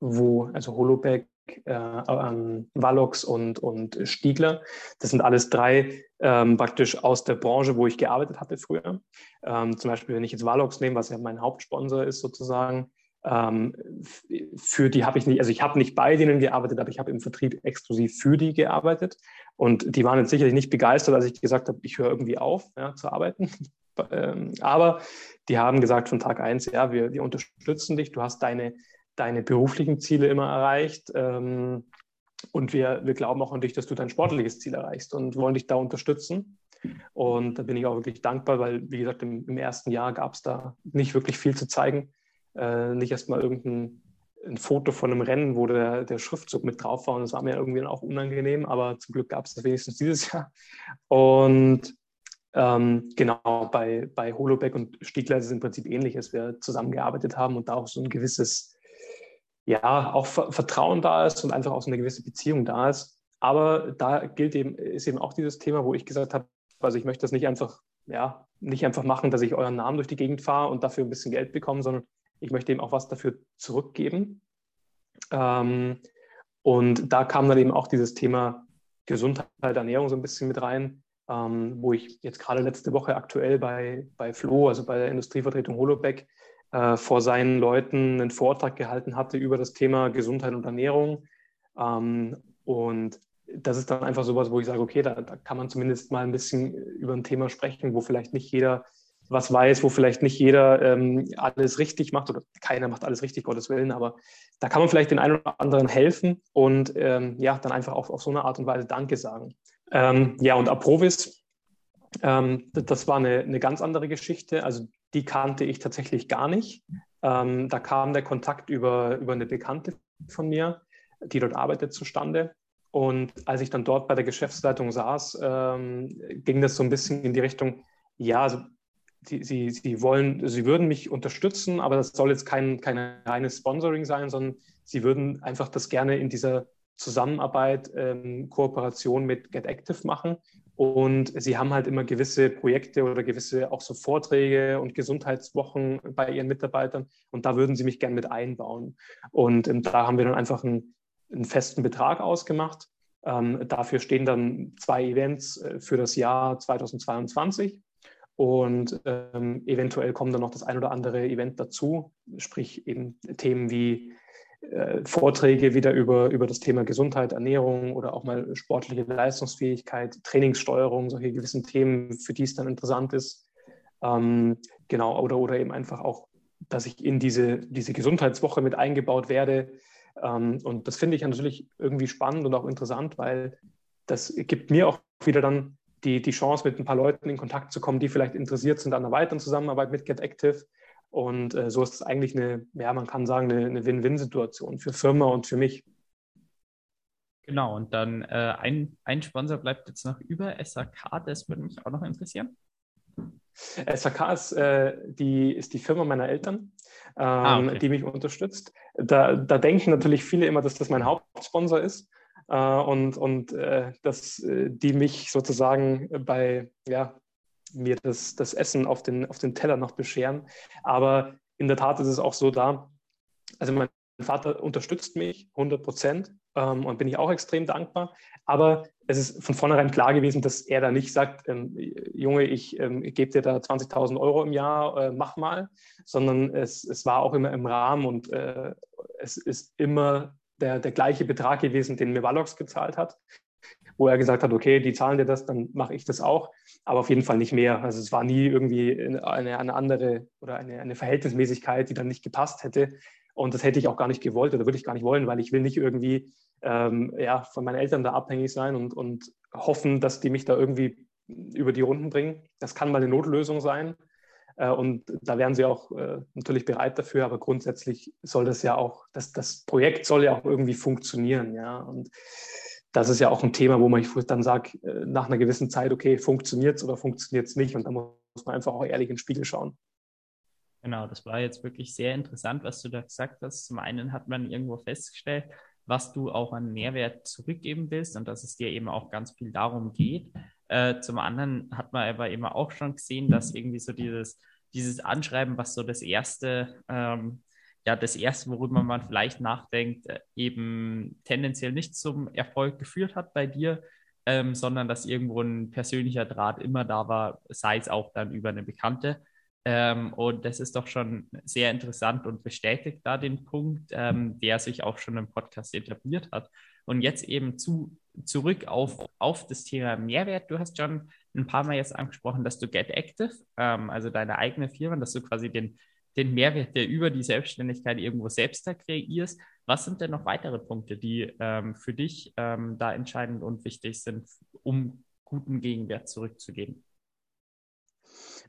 wo, also Holoback, äh, ähm, Valox und, und Stiegler. Das sind alles drei ähm, praktisch aus der Branche, wo ich gearbeitet hatte früher. Ähm, zum Beispiel, wenn ich jetzt Valox nehme, was ja mein Hauptsponsor ist sozusagen, ähm, für die habe ich nicht, also ich habe nicht bei denen gearbeitet, aber ich habe im Vertrieb exklusiv für die gearbeitet. Und die waren jetzt sicherlich nicht begeistert, als ich gesagt habe, ich höre irgendwie auf ja, zu arbeiten. Ähm, aber die haben gesagt von Tag eins, ja, wir, wir unterstützen dich, du hast deine, deine beruflichen Ziele immer erreicht. Ähm, und wir, wir glauben auch an dich, dass du dein sportliches Ziel erreichst und wollen dich da unterstützen. Und da bin ich auch wirklich dankbar, weil, wie gesagt, im, im ersten Jahr gab es da nicht wirklich viel zu zeigen äh, nicht erstmal irgendein ein Foto von einem Rennen, wo der, der Schriftzug mit drauf war. Und das war mir irgendwie auch unangenehm, aber zum Glück gab es das wenigstens dieses Jahr. Und ähm, genau, bei, bei Holoback und Stiegler ist es im Prinzip ähnlich, dass wir zusammengearbeitet haben und da auch so ein gewisses, ja, auch Vertrauen da ist und einfach auch so eine gewisse Beziehung da ist. Aber da gilt eben, ist eben auch dieses Thema, wo ich gesagt habe, also ich möchte das nicht einfach, ja, nicht einfach machen, dass ich euren Namen durch die Gegend fahre und dafür ein bisschen Geld bekomme, sondern ich möchte eben auch was dafür zurückgeben. Ähm, und da kam dann eben auch dieses Thema Gesundheit, Ernährung so ein bisschen mit rein, ähm, wo ich jetzt gerade letzte Woche aktuell bei, bei Flo, also bei der Industrievertretung Holobeck, äh, vor seinen Leuten einen Vortrag gehalten hatte über das Thema Gesundheit und Ernährung. Ähm, und das ist dann einfach sowas, wo ich sage, okay, da, da, kann man zumindest mal ein bisschen über ein Thema sprechen, wo vielleicht nicht jeder was weiß, wo vielleicht nicht jeder ähm, alles richtig macht oder keiner macht alles richtig, Gottes Willen, aber da kann man vielleicht den einen oder anderen helfen und ähm, ja, dann einfach auch auf so eine Art und Weise Danke sagen. Ähm, ja, und Aprovis, ähm, das war eine, eine ganz andere Geschichte. Also die kannte ich tatsächlich gar nicht. Ähm, da kam der Kontakt über, über eine Bekannte von mir, die dort arbeitet, zustande. Und als ich dann dort bei der Geschäftsleitung saß, ähm, ging das so ein bisschen in die Richtung, ja, also sie, sie, sie wollen, sie würden mich unterstützen, aber das soll jetzt kein, kein reines Sponsoring sein, sondern sie würden einfach das gerne in dieser Zusammenarbeit, ähm, Kooperation mit Get Active machen. Und sie haben halt immer gewisse Projekte oder gewisse auch so Vorträge und Gesundheitswochen bei ihren Mitarbeitern. Und da würden sie mich gerne mit einbauen. Und ähm, da haben wir dann einfach einen, einen festen Betrag ausgemacht. Ähm, dafür stehen dann zwei Events äh, für das Jahr 2022. Und ähm, eventuell kommen dann noch das ein oder andere Event dazu, sprich eben Themen wie Vorträge wieder über, über das Thema Gesundheit, Ernährung oder auch mal sportliche Leistungsfähigkeit, Trainingssteuerung, solche gewissen Themen, für die es dann interessant ist. Ähm, genau, oder, oder eben einfach auch, dass ich in diese, diese Gesundheitswoche mit eingebaut werde. Ähm, und das finde ich natürlich irgendwie spannend und auch interessant, weil das gibt mir auch wieder dann die, die Chance, mit ein paar Leuten in Kontakt zu kommen, die vielleicht interessiert sind an einer weiteren Zusammenarbeit mit Get Active. Und äh, so ist es eigentlich eine, ja, man kann sagen, eine, eine Win-Win-Situation für Firma und für mich. Genau, und dann äh, ein, ein Sponsor bleibt jetzt noch über, SAK, das würde mich auch noch interessieren. SAK ist, äh, die, ist die Firma meiner Eltern, ähm, ah, okay. die mich unterstützt. Da, da denken natürlich viele immer, dass das mein Hauptsponsor ist äh, und, und äh, dass äh, die mich sozusagen bei, ja, mir das, das Essen auf den, auf den Teller noch bescheren. Aber in der Tat ist es auch so da, also mein Vater unterstützt mich 100 Prozent ähm, und bin ich auch extrem dankbar. Aber es ist von vornherein klar gewesen, dass er da nicht sagt, ähm, Junge, ich ähm, gebe dir da 20.000 Euro im Jahr, äh, mach mal, sondern es, es war auch immer im Rahmen und äh, es ist immer der, der gleiche Betrag gewesen, den mir Wallox gezahlt hat, wo er gesagt hat, okay, die zahlen dir das, dann mache ich das auch, aber auf jeden Fall nicht mehr. Also es war nie irgendwie eine, eine andere oder eine, eine Verhältnismäßigkeit, die dann nicht gepasst hätte. Und das hätte ich auch gar nicht gewollt oder würde ich gar nicht wollen, weil ich will nicht irgendwie ähm, ja, von meinen Eltern da abhängig sein und, und hoffen, dass die mich da irgendwie über die Runden bringen. Das kann mal eine Notlösung sein. Äh, und da wären sie auch äh, natürlich bereit dafür, aber grundsätzlich soll das ja auch, das, das Projekt soll ja auch irgendwie funktionieren, ja. Und das ist ja auch ein Thema, wo man dann sagt, äh, nach einer gewissen Zeit, okay, funktioniert es oder funktioniert es nicht? Und da muss man einfach auch ehrlich in den Spiegel schauen. Genau, das war jetzt wirklich sehr interessant, was du da gesagt hast. Zum einen hat man irgendwo festgestellt, was du auch an Mehrwert zurückgeben willst und dass es dir eben auch ganz viel darum geht. Äh, zum anderen hat man aber eben auch schon gesehen, dass irgendwie so dieses, dieses Anschreiben, was so das erste, ähm, ja, das erste, worüber man vielleicht nachdenkt, äh, eben tendenziell nicht zum Erfolg geführt hat bei dir, ähm, sondern dass irgendwo ein persönlicher Draht immer da war, sei es auch dann über eine Bekannte. Ähm, und das ist doch schon sehr interessant und bestätigt da den Punkt, ähm, der sich auch schon im Podcast etabliert hat. Und jetzt eben zu, zurück auf, auf das Thema Mehrwert. Du hast schon ein paar Mal jetzt angesprochen, dass du Get Active, ähm, also deine eigene Firma, dass du quasi den, den Mehrwert, der über die Selbstständigkeit irgendwo selbst da kreierst. Was sind denn noch weitere Punkte, die ähm, für dich ähm, da entscheidend und wichtig sind, um guten Gegenwert zurückzugeben?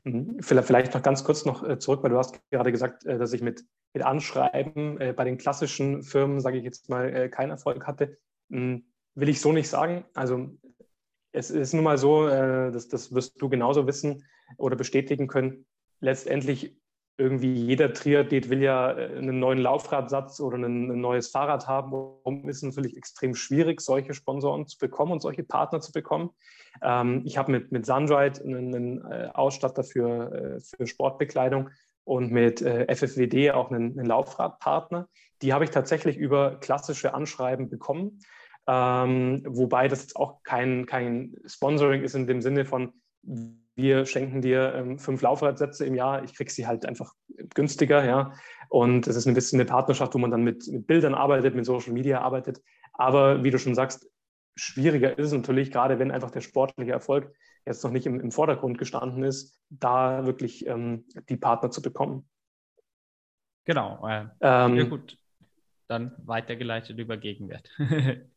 Mhm. Vielleicht noch ganz kurz noch äh, zurück, weil du hast gerade gesagt, äh, dass ich mit, mit Anschreiben äh, bei den klassischen Firmen, sage ich jetzt mal, keinen Erfolg hatte. Hm, will ich so nicht sagen. Also es ist nun mal so, das, das wirst du genauso wissen oder bestätigen können. Letztendlich irgendwie jeder Triathlet will ja einen neuen Laufradsatz oder ein, ein neues Fahrrad haben. Warum ist es natürlich extrem schwierig, solche Sponsoren zu bekommen und solche Partner zu bekommen. Ähm, ich habe mit, mit Sunride einen, einen äh, Ausstatter für, äh, für Sportbekleidung und mit äh, FFWD auch einen, einen Laufradpartner. Die habe ich tatsächlich über klassische Anschreiben bekommen. Ähm, wobei das jetzt auch kein, kein Sponsoring ist in dem Sinne von, wir schenken dir ähm, fünf Laufradsätze im Jahr, ich kriege sie halt einfach günstiger, ja. Und es ist ein bisschen eine Partnerschaft, wo man dann mit, mit Bildern arbeitet, mit Social Media arbeitet. Aber wie du schon sagst, schwieriger ist es natürlich, gerade wenn einfach der sportliche Erfolg jetzt noch nicht im, im Vordergrund gestanden ist, da wirklich ähm, die Partner zu bekommen. Genau. Äh, ähm, ja gut. Dann weitergeleitet über Gegenwert.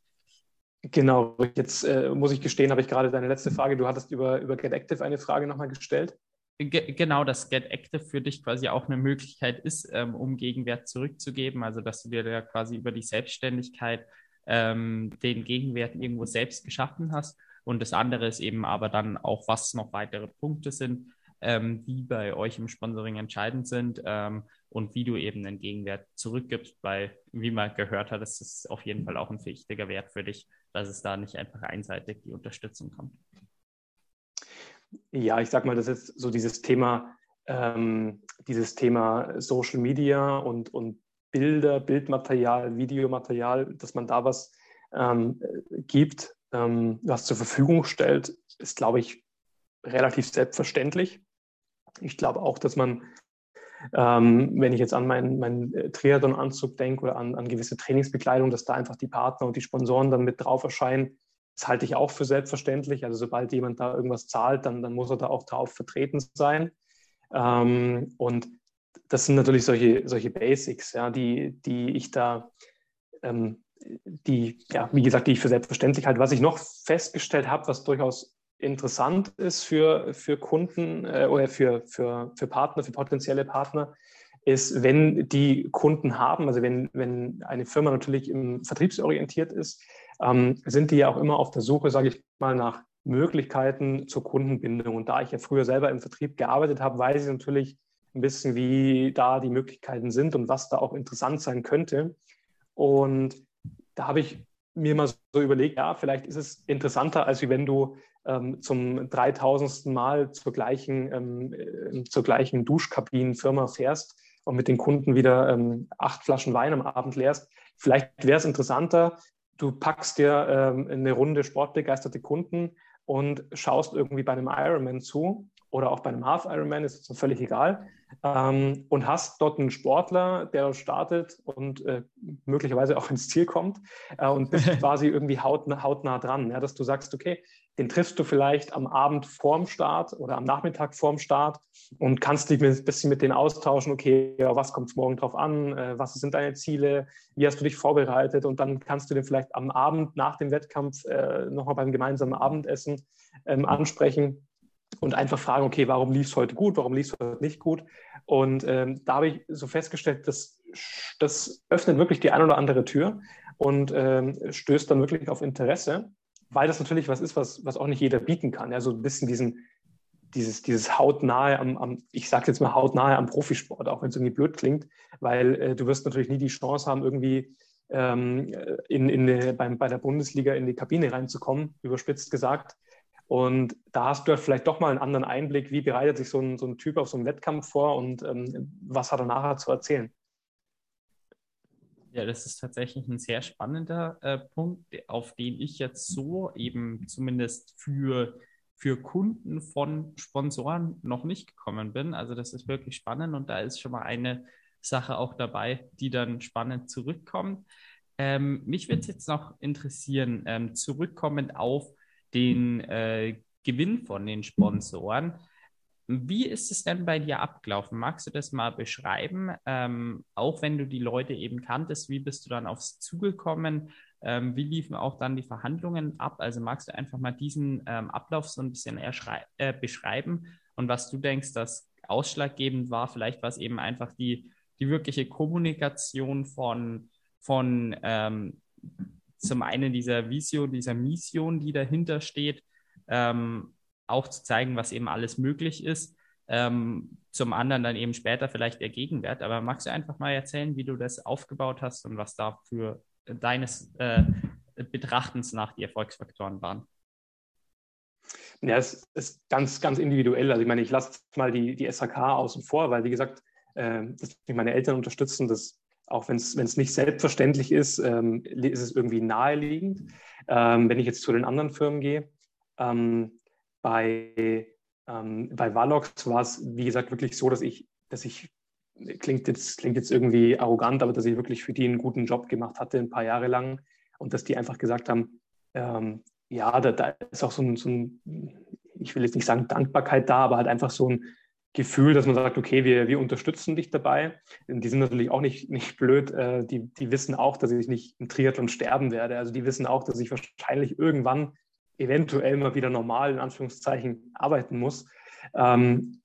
genau. Jetzt äh, muss ich gestehen, habe ich gerade deine letzte Frage. Du hattest über, über Get Active eine Frage nochmal gestellt. Ge genau, dass Get Active für dich quasi auch eine Möglichkeit ist, ähm, um Gegenwert zurückzugeben. Also, dass du dir da quasi über die Selbstständigkeit ähm, den Gegenwert irgendwo selbst geschaffen hast. Und das andere ist eben aber dann auch, was noch weitere Punkte sind, ähm, die bei euch im Sponsoring entscheidend sind ähm, und wie du eben den Gegenwert zurückgibst, weil, wie man gehört hat, ist es auf jeden Fall auch ein wichtiger Wert für dich, dass es da nicht einfach einseitig die Unterstützung kommt. Ja, ich sag mal, das ist so dieses Thema, ähm, dieses Thema Social Media und, und Bilder, Bildmaterial, Videomaterial, dass man da was ähm, gibt, ähm, was zur Verfügung stellt, ist, glaube ich, relativ selbstverständlich. Ich glaube auch, dass man, ähm, wenn ich jetzt an meinen, meinen Triathlon-Anzug denke oder an, an gewisse Trainingsbekleidung, dass da einfach die Partner und die Sponsoren dann mit drauf erscheinen, das halte ich auch für selbstverständlich. Also sobald jemand da irgendwas zahlt, dann, dann muss er da auch drauf vertreten sein. Ähm, und das sind natürlich solche, solche Basics, ja, die, die ich da, ähm, die, ja, wie gesagt, die ich für selbstverständlich halte. Was ich noch festgestellt habe, was durchaus interessant ist für, für Kunden äh, oder für, für, für Partner, für potenzielle Partner, ist, wenn die Kunden haben, also wenn, wenn eine Firma natürlich im vertriebsorientiert ist, ähm, sind die ja auch immer auf der Suche, sage ich mal, nach Möglichkeiten zur Kundenbindung. Und da ich ja früher selber im Vertrieb gearbeitet habe, weiß ich natürlich, ein bisschen, wie da die Möglichkeiten sind und was da auch interessant sein könnte. Und da habe ich mir mal so überlegt, ja, vielleicht ist es interessanter, als wenn du ähm, zum 3000. Mal zur gleichen, ähm, äh, zur gleichen Duschkabinenfirma fährst und mit den Kunden wieder ähm, acht Flaschen Wein am Abend leerst. Vielleicht wäre es interessanter, du packst dir ähm, eine Runde sportbegeisterte Kunden und schaust irgendwie bei einem Ironman zu oder auch bei einem Half Ironman, ist es völlig egal ähm, und hast dort einen Sportler, der startet und äh, möglicherweise auch ins Ziel kommt äh, und bist quasi irgendwie hautnah, hautnah dran, ja, dass du sagst, okay, den triffst du vielleicht am Abend vorm Start oder am Nachmittag vorm Start und kannst dich ein bisschen mit denen austauschen, okay, ja, was kommt es morgen drauf an, äh, was sind deine Ziele, wie hast du dich vorbereitet und dann kannst du den vielleicht am Abend nach dem Wettkampf äh, nochmal beim gemeinsamen Abendessen ähm, ansprechen und einfach fragen, okay, warum lief es heute gut, warum lief es heute nicht gut und ähm, da habe ich so festgestellt, dass das öffnet wirklich die ein oder andere Tür und ähm, stößt dann wirklich auf Interesse weil das natürlich was ist, was, was auch nicht jeder bieten kann. Ja, so ein bisschen diesen, dieses, dieses hautnahe am, am ich sage jetzt mal hautnahe am Profisport, auch wenn es irgendwie blöd klingt, weil äh, du wirst natürlich nie die Chance haben, irgendwie ähm, in, in, beim, bei der Bundesliga in die Kabine reinzukommen, überspitzt gesagt. Und da hast du halt vielleicht doch mal einen anderen Einblick, wie bereitet sich so ein, so ein Typ auf so einen Wettkampf vor und ähm, was hat er nachher zu erzählen. Ja, das ist tatsächlich ein sehr spannender äh, Punkt, auf den ich jetzt so eben zumindest für, für Kunden von Sponsoren noch nicht gekommen bin. Also das ist wirklich spannend und da ist schon mal eine Sache auch dabei, die dann spannend zurückkommt. Ähm, mich würde es jetzt noch interessieren, ähm, zurückkommend auf den äh, Gewinn von den Sponsoren. Wie ist es denn bei dir abgelaufen? Magst du das mal beschreiben? Ähm, auch wenn du die Leute eben kanntest, wie bist du dann aufs zugekommen? Ähm, wie liefen auch dann die Verhandlungen ab? Also magst du einfach mal diesen ähm, Ablauf so ein bisschen äh, beschreiben und was du denkst, dass ausschlaggebend war? Vielleicht war es eben einfach die, die wirkliche Kommunikation von, von ähm, zum einen dieser Vision, dieser Mission, die dahinter steht, ähm, auch zu zeigen, was eben alles möglich ist. Ähm, zum anderen dann eben später vielleicht der Gegenwert. Aber magst du einfach mal erzählen, wie du das aufgebaut hast und was da für deines äh, Betrachtens nach die Erfolgsfaktoren waren? Ja, es ist ganz, ganz individuell. Also ich meine, ich lasse mal die, die SHK außen vor, weil wie gesagt, äh, dass mich meine Eltern unterstützen, das auch wenn es nicht selbstverständlich ist, ähm, ist es irgendwie naheliegend. Ähm, wenn ich jetzt zu den anderen Firmen gehe, ähm, bei, ähm, bei Valox war es, wie gesagt, wirklich so, dass ich, dass ich, klingt jetzt, klingt jetzt irgendwie arrogant, aber dass ich wirklich für die einen guten Job gemacht hatte, ein paar Jahre lang. Und dass die einfach gesagt haben, ähm, ja, da, da, ist auch so ein, so ein, ich will jetzt nicht sagen Dankbarkeit da, aber halt einfach so ein Gefühl, dass man sagt, okay, wir, wir unterstützen dich dabei. Die sind natürlich auch nicht, nicht blöd. Äh, die, die wissen auch, dass ich nicht im Triathlon sterben werde. Also die wissen auch, dass ich wahrscheinlich irgendwann eventuell mal wieder normal in Anführungszeichen arbeiten muss. Ähm,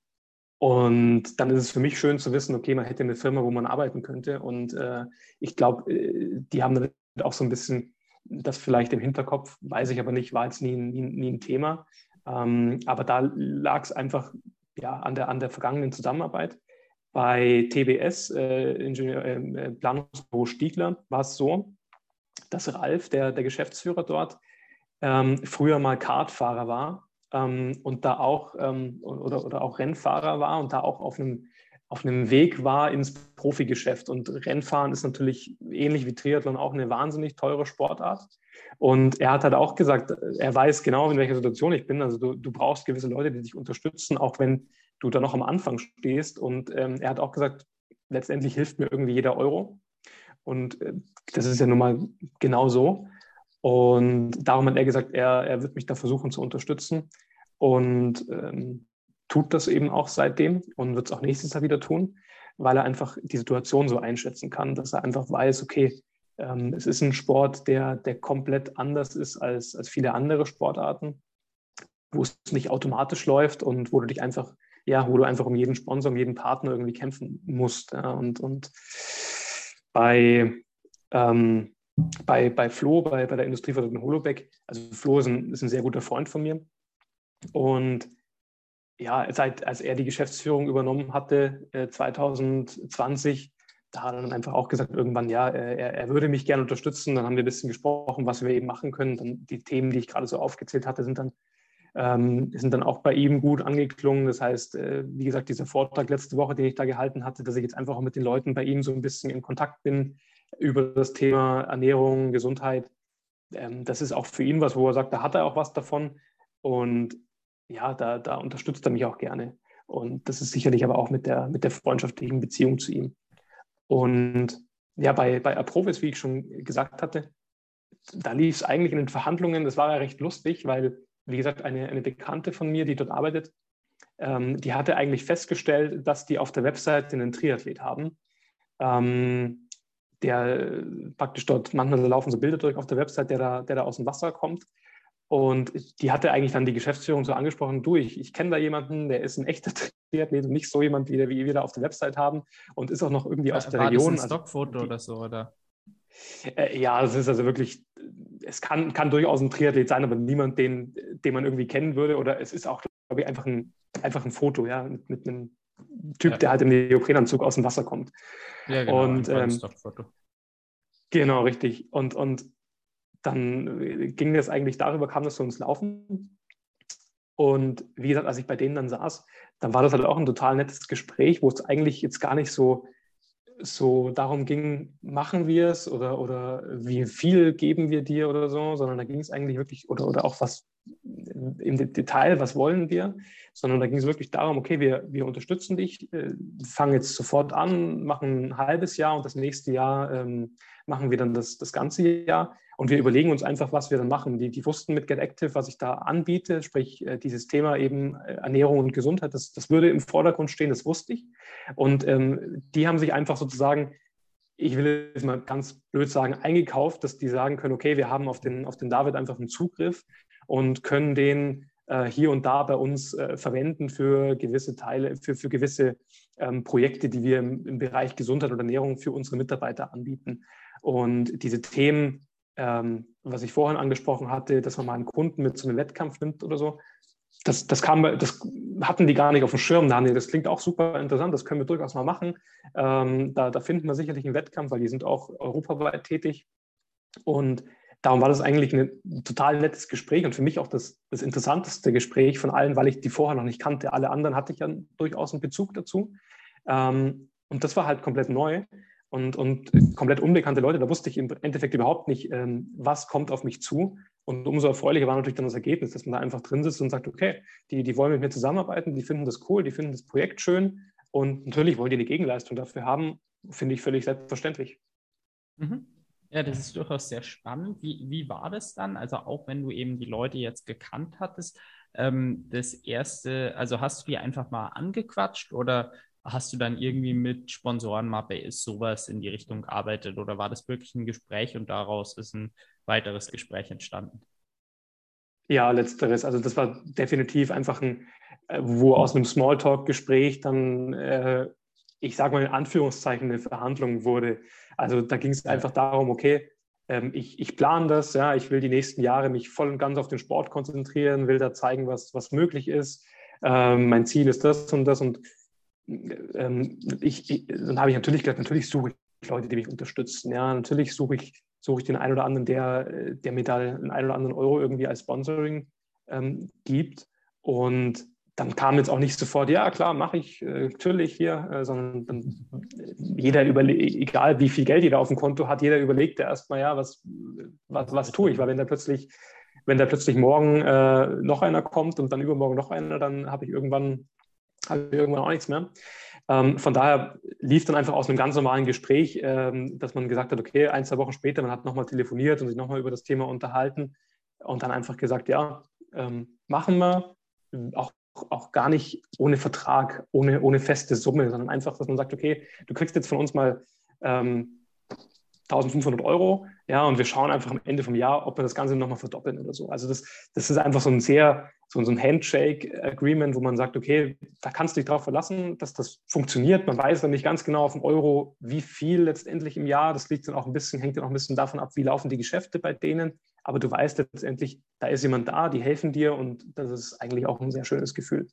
und dann ist es für mich schön zu wissen, okay, man hätte eine Firma, wo man arbeiten könnte. Und äh, ich glaube, äh, die haben damit auch so ein bisschen das vielleicht im Hinterkopf, weiß ich aber nicht, war jetzt nie, nie, nie ein Thema. Ähm, aber da lag es einfach ja, an, der, an der vergangenen Zusammenarbeit. Bei TBS, äh, Ingenieur, äh, Planungsbüro Stiegler, war es so, dass Ralf, der, der Geschäftsführer dort, ähm, früher mal Kartfahrer war ähm, und da auch ähm, oder, oder auch Rennfahrer war und da auch auf einem, auf einem Weg war ins Profigeschäft. Und Rennfahren ist natürlich ähnlich wie Triathlon auch eine wahnsinnig teure Sportart. Und er hat halt auch gesagt, er weiß genau, in welcher Situation ich bin. Also du, du brauchst gewisse Leute, die dich unterstützen, auch wenn du da noch am Anfang stehst. Und ähm, er hat auch gesagt, letztendlich hilft mir irgendwie jeder Euro. Und äh, das ist ja nun mal genau so. Und darum hat er gesagt, er, er wird mich da versuchen zu unterstützen und ähm, tut das eben auch seitdem und wird es auch nächstes Jahr wieder tun, weil er einfach die Situation so einschätzen kann, dass er einfach weiß, okay, ähm, es ist ein Sport, der, der komplett anders ist als, als viele andere Sportarten, wo es nicht automatisch läuft und wo du dich einfach, ja, wo du einfach um jeden Sponsor, um jeden Partner irgendwie kämpfen musst. Ja, und, und bei ähm, bei, bei Flo, bei, bei der Industrieversorgung Holobeck. Also Flo ist ein, ist ein sehr guter Freund von mir. Und ja, seit als er die Geschäftsführung übernommen hatte, äh, 2020, da hat er dann einfach auch gesagt, irgendwann, ja, äh, er, er würde mich gerne unterstützen. Dann haben wir ein bisschen gesprochen, was wir eben machen können. Dann die Themen, die ich gerade so aufgezählt hatte, sind dann, ähm, sind dann auch bei ihm gut angeklungen. Das heißt, äh, wie gesagt, dieser Vortrag letzte Woche, den ich da gehalten hatte, dass ich jetzt einfach auch mit den Leuten bei ihm so ein bisschen in Kontakt bin, über das Thema Ernährung, Gesundheit. Ähm, das ist auch für ihn was, wo er sagt, da hat er auch was davon. Und ja, da, da unterstützt er mich auch gerne. Und das ist sicherlich aber auch mit der, mit der freundschaftlichen Beziehung zu ihm. Und ja, bei, bei Aprovis, wie ich schon gesagt hatte, da lief es eigentlich in den Verhandlungen, das war ja recht lustig, weil wie gesagt, eine, eine Bekannte von mir, die dort arbeitet, ähm, die hatte eigentlich festgestellt, dass die auf der Website einen Triathlet haben, ähm, der praktisch dort, manchmal laufen so Bilder durch auf der Website, der da, der da aus dem Wasser kommt. Und die hatte eigentlich dann die Geschäftsführung so angesprochen, du, ich, ich kenne da jemanden, der ist ein echter Triathlet und nicht so jemand, wie, wie wir da auf der Website haben und ist auch noch irgendwie aus der War Region. Das ein Stockfoto also, oder so, oder? Äh, ja, es ist also wirklich, es kann, kann durchaus ein Triathlet sein, aber niemand, den, den man irgendwie kennen würde. Oder es ist auch, glaube ich, einfach ein, einfach ein Foto, ja, mit, mit einem Typ, ja. der halt im Neoprenanzug aus dem Wasser kommt. Ja, genau. Und, ein ähm, Genau, richtig. Und, und dann ging es eigentlich darüber, kam das zu uns laufen. Und wie gesagt, als ich bei denen dann saß, dann war das halt auch ein total nettes Gespräch, wo es eigentlich jetzt gar nicht so, so darum ging, machen wir es oder, oder wie viel geben wir dir oder so, sondern da ging es eigentlich wirklich, oder, oder auch was im Detail, was wollen wir, sondern da ging es wirklich darum, okay, wir, wir unterstützen dich, äh, fangen jetzt sofort an, machen ein halbes Jahr und das nächste Jahr ähm, machen wir dann das, das ganze Jahr und wir überlegen uns einfach, was wir dann machen. Die, die wussten mit Get Active, was ich da anbiete, sprich äh, dieses Thema eben äh, Ernährung und Gesundheit, das, das würde im Vordergrund stehen, das wusste ich. Und ähm, die haben sich einfach sozusagen, ich will jetzt mal ganz blöd sagen, eingekauft, dass die sagen können, okay, wir haben auf den, auf den David einfach einen Zugriff und können den äh, hier und da bei uns äh, verwenden für gewisse Teile, für, für gewisse ähm, Projekte, die wir im, im Bereich Gesundheit und Ernährung für unsere Mitarbeiter anbieten. Und diese Themen ähm, was ich vorhin angesprochen hatte, dass man mal einen Kunden mit zu einem Wettkampf nimmt oder so. Das, das, kam, das hatten die gar nicht auf dem Schirm. Das klingt auch super interessant, das können wir durchaus mal machen. Ähm, da, da finden wir sicherlich einen Wettkampf, weil die sind auch europaweit tätig. Und darum war das eigentlich ein total nettes Gespräch und für mich auch das, das interessanteste Gespräch von allen, weil ich die vorher noch nicht kannte. Alle anderen hatte ich ja durchaus einen Bezug dazu. Ähm, und das war halt komplett neu und, und komplett unbekannte Leute. Da wusste ich im Endeffekt überhaupt nicht, ähm, was kommt auf mich zu. Und umso erfreulicher war natürlich dann das Ergebnis, dass man da einfach drin sitzt und sagt, okay, die, die wollen mit mir zusammenarbeiten, die finden das cool, die finden das Projekt schön und natürlich wollen die eine Gegenleistung dafür haben, finde ich völlig selbstverständlich. Mhm. Ja, das ist durchaus sehr spannend. Wie, wie war das dann? Also auch wenn du eben die Leute jetzt gekannt hattest, ähm, das erste, also hast du die einfach mal angequatscht oder Hast du dann irgendwie mit Sponsoren mal bei sowas in die Richtung gearbeitet oder war das wirklich ein Gespräch und daraus ist ein weiteres Gespräch entstanden? Ja, letzteres. Also das war definitiv einfach ein, äh, wo aus einem Smalltalk-Gespräch dann, äh, ich sage mal in Anführungszeichen, eine Verhandlung wurde. Also da ging es einfach darum, okay, ähm, ich, ich plane das, ja, ich will die nächsten Jahre mich voll und ganz auf den Sport konzentrieren, will da zeigen, was, was möglich ist. Ähm, mein Ziel ist das und das und ähm, ich, ich, dann habe ich natürlich gesagt, natürlich suche ich Leute, die mich unterstützen. Ja, natürlich suche ich, suche ich den einen oder anderen, der, der mir da den einen oder anderen Euro irgendwie als Sponsoring ähm, gibt. Und dann kam jetzt auch nicht sofort, ja klar, mache ich äh, natürlich hier, äh, sondern dann, jeder überlegt, egal wie viel Geld jeder auf dem Konto hat, jeder überlegt erstmal, ja, was, was, was tue ich? Weil wenn da plötzlich, wenn da plötzlich morgen äh, noch einer kommt und dann übermorgen noch einer, dann habe ich irgendwann habe ich irgendwann auch nichts mehr. Ähm, von daher lief dann einfach aus einem ganz normalen Gespräch, ähm, dass man gesagt hat, okay, ein, zwei Wochen später, man hat nochmal telefoniert und sich nochmal über das Thema unterhalten und dann einfach gesagt, ja, ähm, machen wir, auch, auch gar nicht ohne Vertrag, ohne, ohne feste Summe, sondern einfach, dass man sagt, okay, du kriegst jetzt von uns mal 1500 ähm, Euro, ja, und wir schauen einfach am Ende vom Jahr, ob wir das Ganze nochmal verdoppeln oder so. Also das, das ist einfach so ein sehr so, ein Handshake-Agreement, wo man sagt, okay, da kannst du dich darauf verlassen, dass das funktioniert. Man weiß dann nicht ganz genau auf dem Euro, wie viel letztendlich im Jahr. Das liegt dann auch ein bisschen, hängt dann auch ein bisschen davon ab, wie laufen die Geschäfte bei denen. Aber du weißt letztendlich, da ist jemand da, die helfen dir und das ist eigentlich auch ein sehr schönes Gefühl.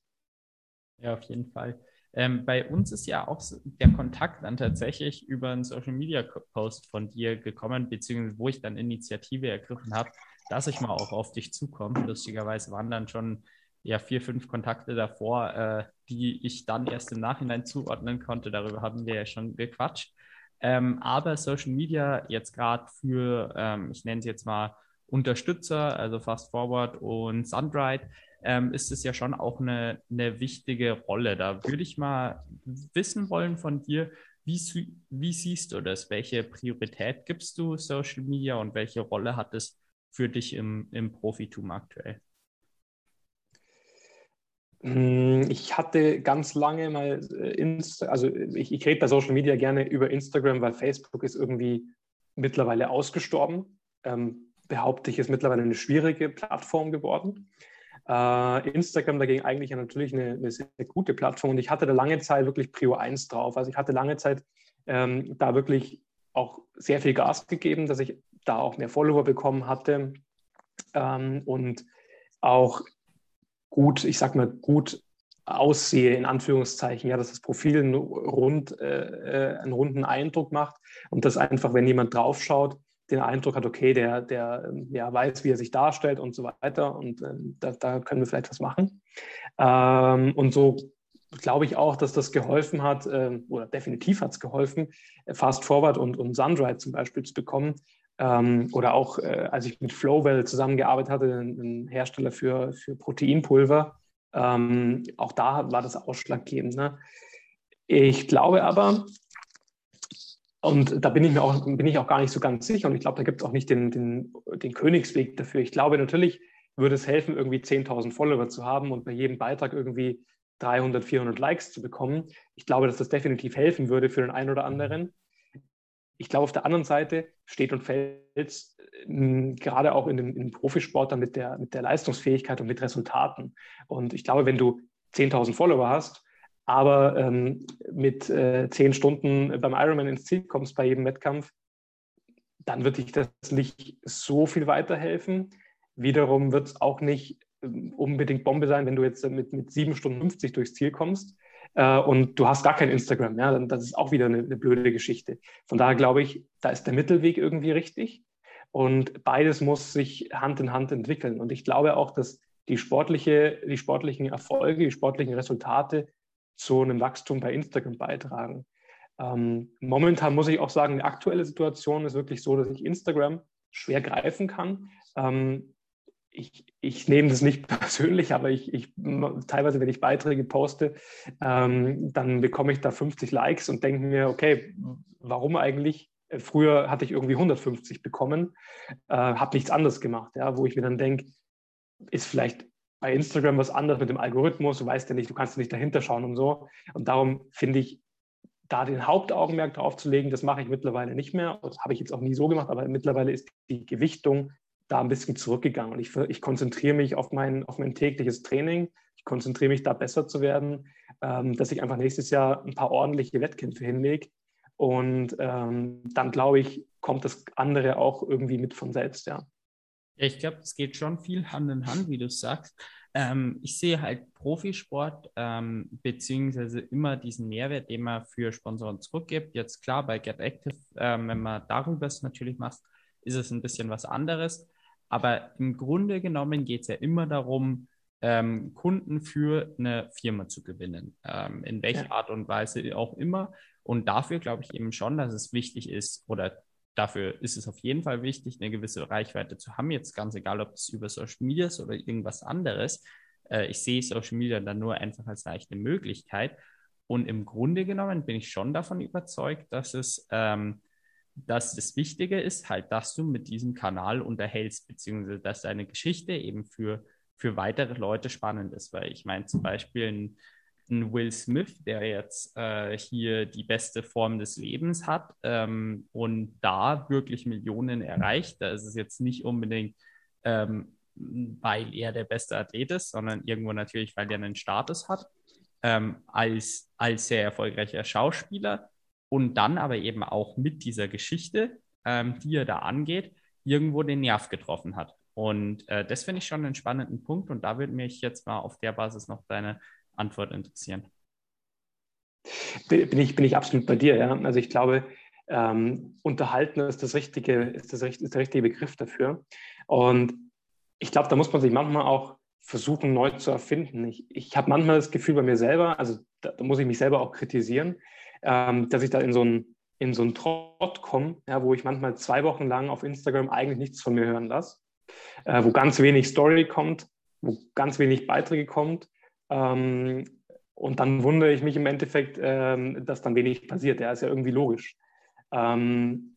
Ja, auf jeden Fall. Ähm, bei uns ist ja auch der Kontakt dann tatsächlich über einen Social Media Post von dir gekommen, beziehungsweise wo ich dann Initiative ergriffen habe, dass ich mal auch auf dich zukomme. Lustigerweise waren dann schon ja vier, fünf Kontakte davor, äh, die ich dann erst im Nachhinein zuordnen konnte. Darüber haben wir ja schon gequatscht. Ähm, aber Social Media jetzt gerade für, ähm, ich nenne es jetzt mal Unterstützer, also Fast Forward und Sunbright, ähm, ist es ja schon auch eine, eine wichtige Rolle. Da würde ich mal wissen wollen von dir, wie, wie siehst du das? Welche Priorität gibst du Social Media und welche Rolle hat es für dich im, im Profitum aktuell? Hm, ich hatte ganz lange mal äh, Insta, also ich, ich rede bei Social Media gerne über Instagram, weil Facebook ist irgendwie mittlerweile ausgestorben. Ähm, behaupte ich, ist mittlerweile eine schwierige Plattform geworden. Äh, Instagram dagegen eigentlich natürlich eine, eine, sehr gute Plattform und ich hatte da lange Zeit wirklich Prio 1 drauf. Also ich hatte lange Zeit ähm, da wirklich auch sehr viel Gas gegeben, dass ich da auch mehr Follower bekommen hatte ähm, und auch gut, ich sag mal, gut aussehe, in Anführungszeichen, ja, dass das Profil einen, rund, äh, äh, einen runden Eindruck macht und dass einfach, wenn jemand draufschaut, den Eindruck hat, okay, der, der ja, weiß, wie er sich darstellt und so weiter und ähm, da, da, können wir vielleicht was machen. Ähm, und so glaube ich auch, dass das geholfen hat, ähm, oder definitiv hat es geholfen, Fast Forward und, und Sundride zum Beispiel zu bekommen. Ähm, oder auch, äh, als ich mit Flowwell zusammengearbeitet hatte, ein, Hersteller für, für Proteinpulver, ähm, auch da war das ausschlaggebend. Ne? Ich glaube aber, und da bin ich mir auch, bin ich auch gar nicht so ganz sicher, und ich glaube, da gibt es auch nicht den, den, den Königsweg dafür. Ich glaube, natürlich würde es helfen, irgendwie 10.000 Follower zu haben und bei jedem Beitrag irgendwie 300, 400 Likes zu bekommen. Ich glaube, dass das definitiv helfen würde für den einen oder anderen. Ich glaube, auf der anderen Seite steht und fällt äh, gerade auch in dem, in dem Profisport dann mit der, mit der Leistungsfähigkeit und mit Resultaten. Und ich glaube, wenn du 10.000 Follower hast, aber ähm, mit äh, 10 Stunden beim Ironman ins Ziel kommst bei jedem Wettkampf, dann wird dich das nicht so viel weiterhelfen. Wiederum wird es auch nicht ähm, unbedingt Bombe sein, wenn du jetzt mit, mit 7 Stunden 50 durchs Ziel kommst äh, und du hast gar kein Instagram. Ja, dann das ist auch wieder eine, eine blöde Geschichte. Von daher glaube ich, da ist der Mittelweg irgendwie richtig. Und beides muss sich Hand in Hand entwickeln. Und ich glaube auch, dass die, sportliche, die sportlichen Erfolge, die sportlichen Resultate zu einem Wachstum bei Instagram beitragen. Ähm, momentan muss ich auch sagen, die aktuelle Situation ist wirklich so, dass ich Instagram schwer greifen kann. Ähm, ich, ich nehme das nicht persönlich, aber ich, ich teilweise, wenn ich Beiträge poste, ähm, dann bekomme ich da 50 Likes und denke mir, okay, warum eigentlich? Früher hatte ich irgendwie 150 bekommen, äh, habe nichts anderes gemacht, ja, wo ich mir dann denke, ist vielleicht bei Instagram was anderes mit dem Algorithmus, du weißt ja nicht, du kannst nicht dahinter schauen und so. Und darum finde ich, da den Hauptaugenmerk drauf zu legen, das mache ich mittlerweile nicht mehr. Das habe ich jetzt auch nie so gemacht, aber mittlerweile ist die Gewichtung da ein bisschen zurückgegangen. Und ich, ich konzentriere mich auf mein, auf mein tägliches Training. Ich konzentriere mich da besser zu werden, ähm, dass ich einfach nächstes Jahr ein paar ordentliche Wettkämpfe hinlege. Und ähm, dann glaube ich, kommt das andere auch irgendwie mit von selbst, ja. Ja, ich glaube, es geht schon viel Hand in Hand, wie du sagst. Ähm, ich sehe halt Profisport ähm, beziehungsweise immer diesen Mehrwert, den man für Sponsoren zurückgibt. Jetzt klar, bei Get Active, ähm, wenn man darüber es natürlich macht, ist es ein bisschen was anderes. Aber im Grunde genommen geht es ja immer darum, ähm, Kunden für eine Firma zu gewinnen, ähm, in welcher ja. Art und Weise auch immer. Und dafür glaube ich eben schon, dass es wichtig ist oder dafür ist es auf jeden Fall wichtig, eine gewisse Reichweite zu haben. Jetzt ganz egal, ob es über Social Media ist oder irgendwas anderes. Äh, ich sehe Social Media dann nur einfach als leichte Möglichkeit. Und im Grunde genommen bin ich schon davon überzeugt, dass es ähm, dass das Wichtige ist halt, dass du mit diesem Kanal unterhältst, beziehungsweise dass deine Geschichte eben für, für weitere Leute spannend ist. Weil ich meine zum Beispiel ein, ein Will Smith, der jetzt äh, hier die beste Form des Lebens hat ähm, und da wirklich Millionen erreicht. Da ist es jetzt nicht unbedingt, ähm, weil er der beste Athlet ist, sondern irgendwo natürlich, weil er einen Status hat. Ähm, als, als sehr erfolgreicher Schauspieler und dann aber eben auch mit dieser Geschichte, ähm, die er da angeht, irgendwo den Nerv getroffen hat. Und äh, das finde ich schon einen spannenden Punkt und da würde mich jetzt mal auf der Basis noch deine Antwort interessieren. Bin ich, bin ich absolut bei dir, ja. Also ich glaube, ähm, unterhalten ist das richtige, ist, das, ist der richtige Begriff dafür. Und ich glaube, da muss man sich manchmal auch versuchen, neu zu erfinden. Ich, ich habe manchmal das Gefühl bei mir selber, also da, da muss ich mich selber auch kritisieren, ähm, dass ich da in so einen in so einen Trott komme, ja, wo ich manchmal zwei Wochen lang auf Instagram eigentlich nichts von mir hören lasse, äh, wo ganz wenig Story kommt, wo ganz wenig Beiträge kommt. Ähm, und dann wundere ich mich im Endeffekt, ähm, dass dann wenig passiert. Ja, ist ja irgendwie logisch. Ähm,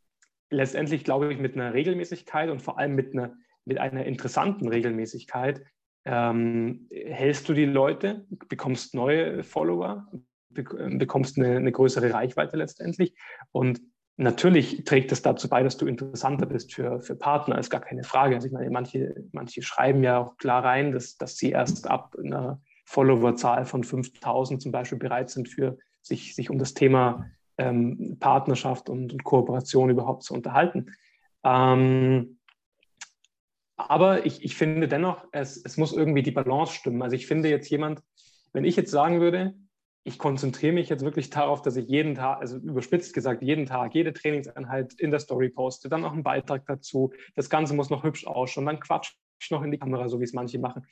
letztendlich glaube ich, mit einer Regelmäßigkeit und vor allem mit einer, mit einer interessanten Regelmäßigkeit ähm, hältst du die Leute, bekommst neue Follower, bekommst eine, eine größere Reichweite letztendlich. Und natürlich trägt es dazu bei, dass du interessanter bist für, für Partner, ist gar keine Frage. Also ich meine, manche, manche schreiben ja auch klar rein, dass, dass sie erst ab einer Followerzahl von 5000 zum Beispiel bereit sind, für sich, sich um das Thema ähm, Partnerschaft und, und, Kooperation überhaupt zu unterhalten. Ähm, aber ich, ich finde dennoch, es, es muss irgendwie die Balance stimmen. Also ich finde jetzt jemand, wenn ich jetzt sagen würde, ich konzentriere mich jetzt wirklich darauf, dass ich jeden Tag, also überspitzt gesagt, jeden Tag, jede Trainingseinheit in der Story poste, dann noch einen Beitrag dazu. Das Ganze muss noch hübsch ausschauen, dann quatsch ich noch in die Kamera, so wie es manche machen.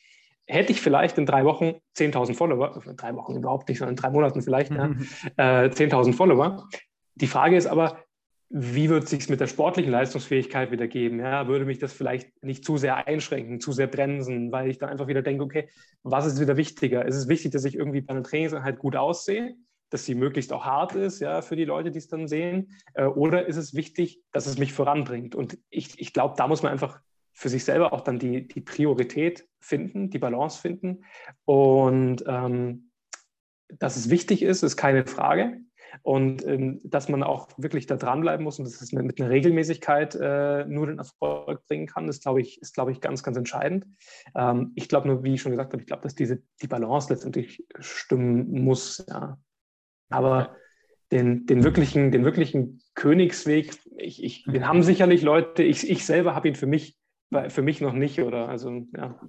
Hätte ich vielleicht in drei Wochen 10.000 Follower, in drei Wochen überhaupt nicht, sondern in drei Monaten vielleicht, ja, äh, 10.000 Follower. Die Frage ist aber, wie wird es sich mit der sportlichen Leistungsfähigkeit wieder geben? Ja, würde mich das vielleicht nicht zu sehr einschränken, zu sehr bremsen, weil ich dann einfach wieder denke, okay, was ist wieder wichtiger? Ist es wichtig, dass ich irgendwie bei einer Trainingseinheit gut aussehe, dass sie möglichst auch hart ist, ja, für die Leute, die es dann sehen? Äh, oder ist es wichtig, dass es mich voranbringt? Und ich, ich glaube, da muss man einfach für sich selber auch dann die, die Priorität finden, die Balance finden. Und ähm, dass es wichtig ist, ist keine Frage. Und ähm, dass man auch wirklich da dranbleiben muss und dass es mit einer Regelmäßigkeit äh, nur den Erfolg bringen kann, ist, glaube ich, ist, glaube ich, ganz, ganz entscheidend. Ähm, ich glaube nur, wie ich schon gesagt habe, ich glaube, dass diese, die Balance letztendlich stimmen muss. Ja. Aber den, den, wirklichen, den wirklichen Königsweg, ich, ich, den haben sicherlich Leute, ich, ich selber habe ihn für mich, für mich noch nicht, oder? Also, ja.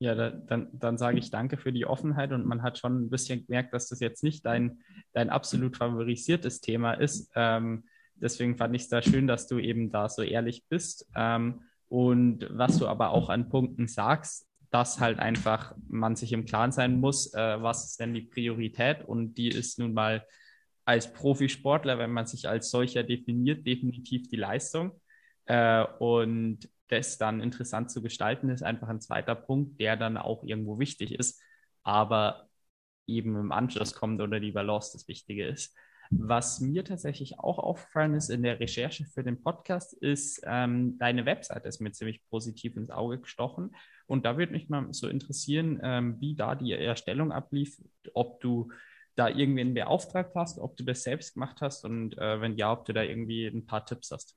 Ja, da, dann, dann sage ich danke für die Offenheit und man hat schon ein bisschen gemerkt, dass das jetzt nicht dein, dein absolut favorisiertes Thema ist. Ähm, deswegen fand ich es da schön, dass du eben da so ehrlich bist. Ähm, und was du aber auch an Punkten sagst, dass halt einfach man sich im Klaren sein muss, äh, was ist denn die Priorität und die ist nun mal als Profisportler, wenn man sich als solcher definiert, definitiv die Leistung. Äh, und das dann interessant zu gestalten, ist einfach ein zweiter Punkt, der dann auch irgendwo wichtig ist, aber eben im Anschluss kommt oder die Balance das Wichtige ist. Was mir tatsächlich auch aufgefallen ist in der Recherche für den Podcast, ist, ähm, deine Webseite ist mir ziemlich positiv ins Auge gestochen. Und da würde mich mal so interessieren, ähm, wie da die Erstellung ablief, ob du da irgendwen beauftragt hast, ob du das selbst gemacht hast und äh, wenn ja, ob du da irgendwie ein paar Tipps hast.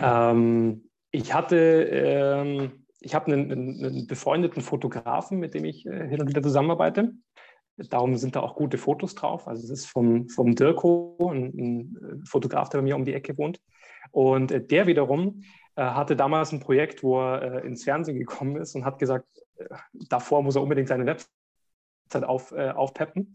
Ähm, ich hatte, ähm, ich habe einen, einen, befreundeten Fotografen, mit dem ich äh, hin und wieder zusammenarbeite. Darum sind da auch gute Fotos drauf. Also es ist vom, vom Dirko, ein, ein Fotograf, der bei mir um die Ecke wohnt. Und äh, der wiederum äh, hatte damals ein Projekt, wo er äh, ins Fernsehen gekommen ist und hat gesagt, äh, davor muss er unbedingt seine Website auf, äh, aufpeppen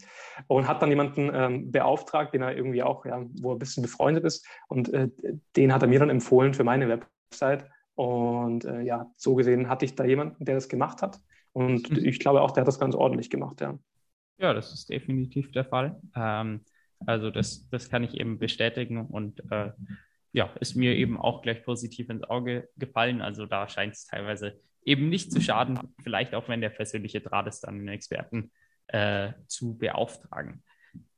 und hat dann jemanden ähm, beauftragt, den er irgendwie auch, ja, wo er ein bisschen befreundet ist und äh, den hat er mir dann empfohlen für meine Website und äh, ja, so gesehen hatte ich da jemanden, der das gemacht hat und mhm. ich glaube auch, der hat das ganz ordentlich gemacht, ja. Ja, das ist definitiv der Fall. Ähm, also das, das kann ich eben bestätigen und äh, ja, ist mir eben auch gleich positiv ins Auge gefallen. Also da scheint es teilweise eben nicht zu schaden, vielleicht auch wenn der persönliche Draht ist, dann einen Experten äh, zu beauftragen.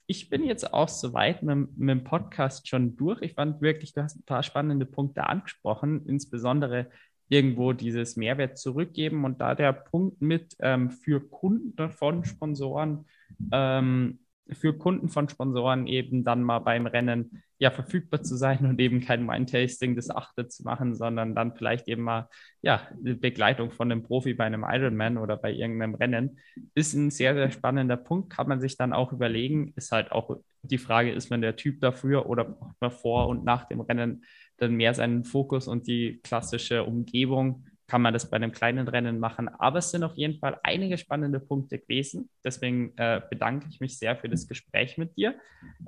Ich bin jetzt auch soweit mit, mit dem Podcast schon durch. Ich fand wirklich, du hast ein paar spannende Punkte angesprochen, insbesondere irgendwo dieses Mehrwert zurückgeben und da der Punkt mit ähm, für Kunden von Sponsoren ähm, für Kunden von Sponsoren eben dann mal beim Rennen ja verfügbar zu sein und eben kein Wine-Tasting des Achte zu machen, sondern dann vielleicht eben mal ja Begleitung von einem Profi bei einem Ironman oder bei irgendeinem Rennen ist ein sehr sehr spannender Punkt, kann man sich dann auch überlegen. Ist halt auch die Frage, ist man der Typ dafür oder braucht man vor und nach dem Rennen dann mehr seinen Fokus und die klassische Umgebung kann man das bei einem kleinen Rennen machen. Aber es sind auf jeden Fall einige spannende Punkte gewesen. Deswegen äh, bedanke ich mich sehr für das Gespräch mit dir.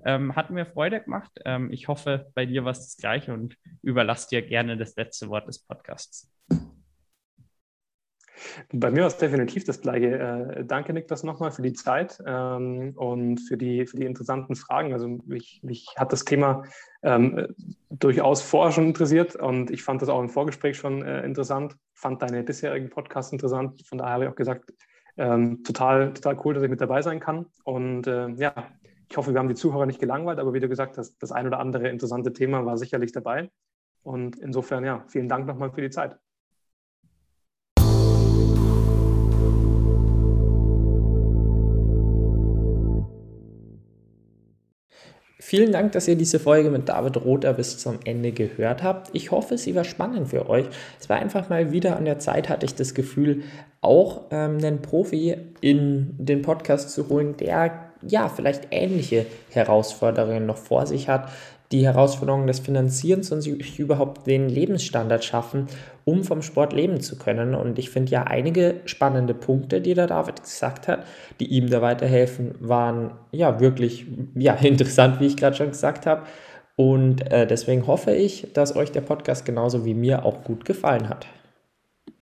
Ähm, hat mir Freude gemacht. Ähm, ich hoffe, bei dir war es das Gleiche und überlasse dir gerne das letzte Wort des Podcasts. Bei mir war es definitiv das Gleiche. Äh, danke, Niklas, nochmal für die Zeit ähm, und für die, für die interessanten Fragen. Also mich, mich hat das Thema ähm, durchaus vorher schon interessiert und ich fand das auch im Vorgespräch schon äh, interessant, fand deine bisherigen Podcasts interessant. Von daher habe ich auch gesagt, ähm, total, total cool, dass ich mit dabei sein kann. Und äh, ja, ich hoffe, wir haben die Zuhörer nicht gelangweilt, aber wie du gesagt hast, das ein oder andere interessante Thema war sicherlich dabei. Und insofern, ja, vielen Dank nochmal für die Zeit. Vielen Dank, dass ihr diese Folge mit David Rother bis zum Ende gehört habt. Ich hoffe, sie war spannend für euch. Es war einfach mal wieder an der Zeit, hatte ich das Gefühl, auch ähm, einen Profi in den Podcast zu holen, der ja vielleicht ähnliche Herausforderungen noch vor sich hat, die Herausforderungen des Finanzierens und sich überhaupt den Lebensstandard schaffen, um vom Sport leben zu können. Und ich finde ja einige spannende Punkte, die der David gesagt hat, die ihm da weiterhelfen, waren ja wirklich ja, interessant, wie ich gerade schon gesagt habe. Und äh, deswegen hoffe ich, dass euch der Podcast genauso wie mir auch gut gefallen hat.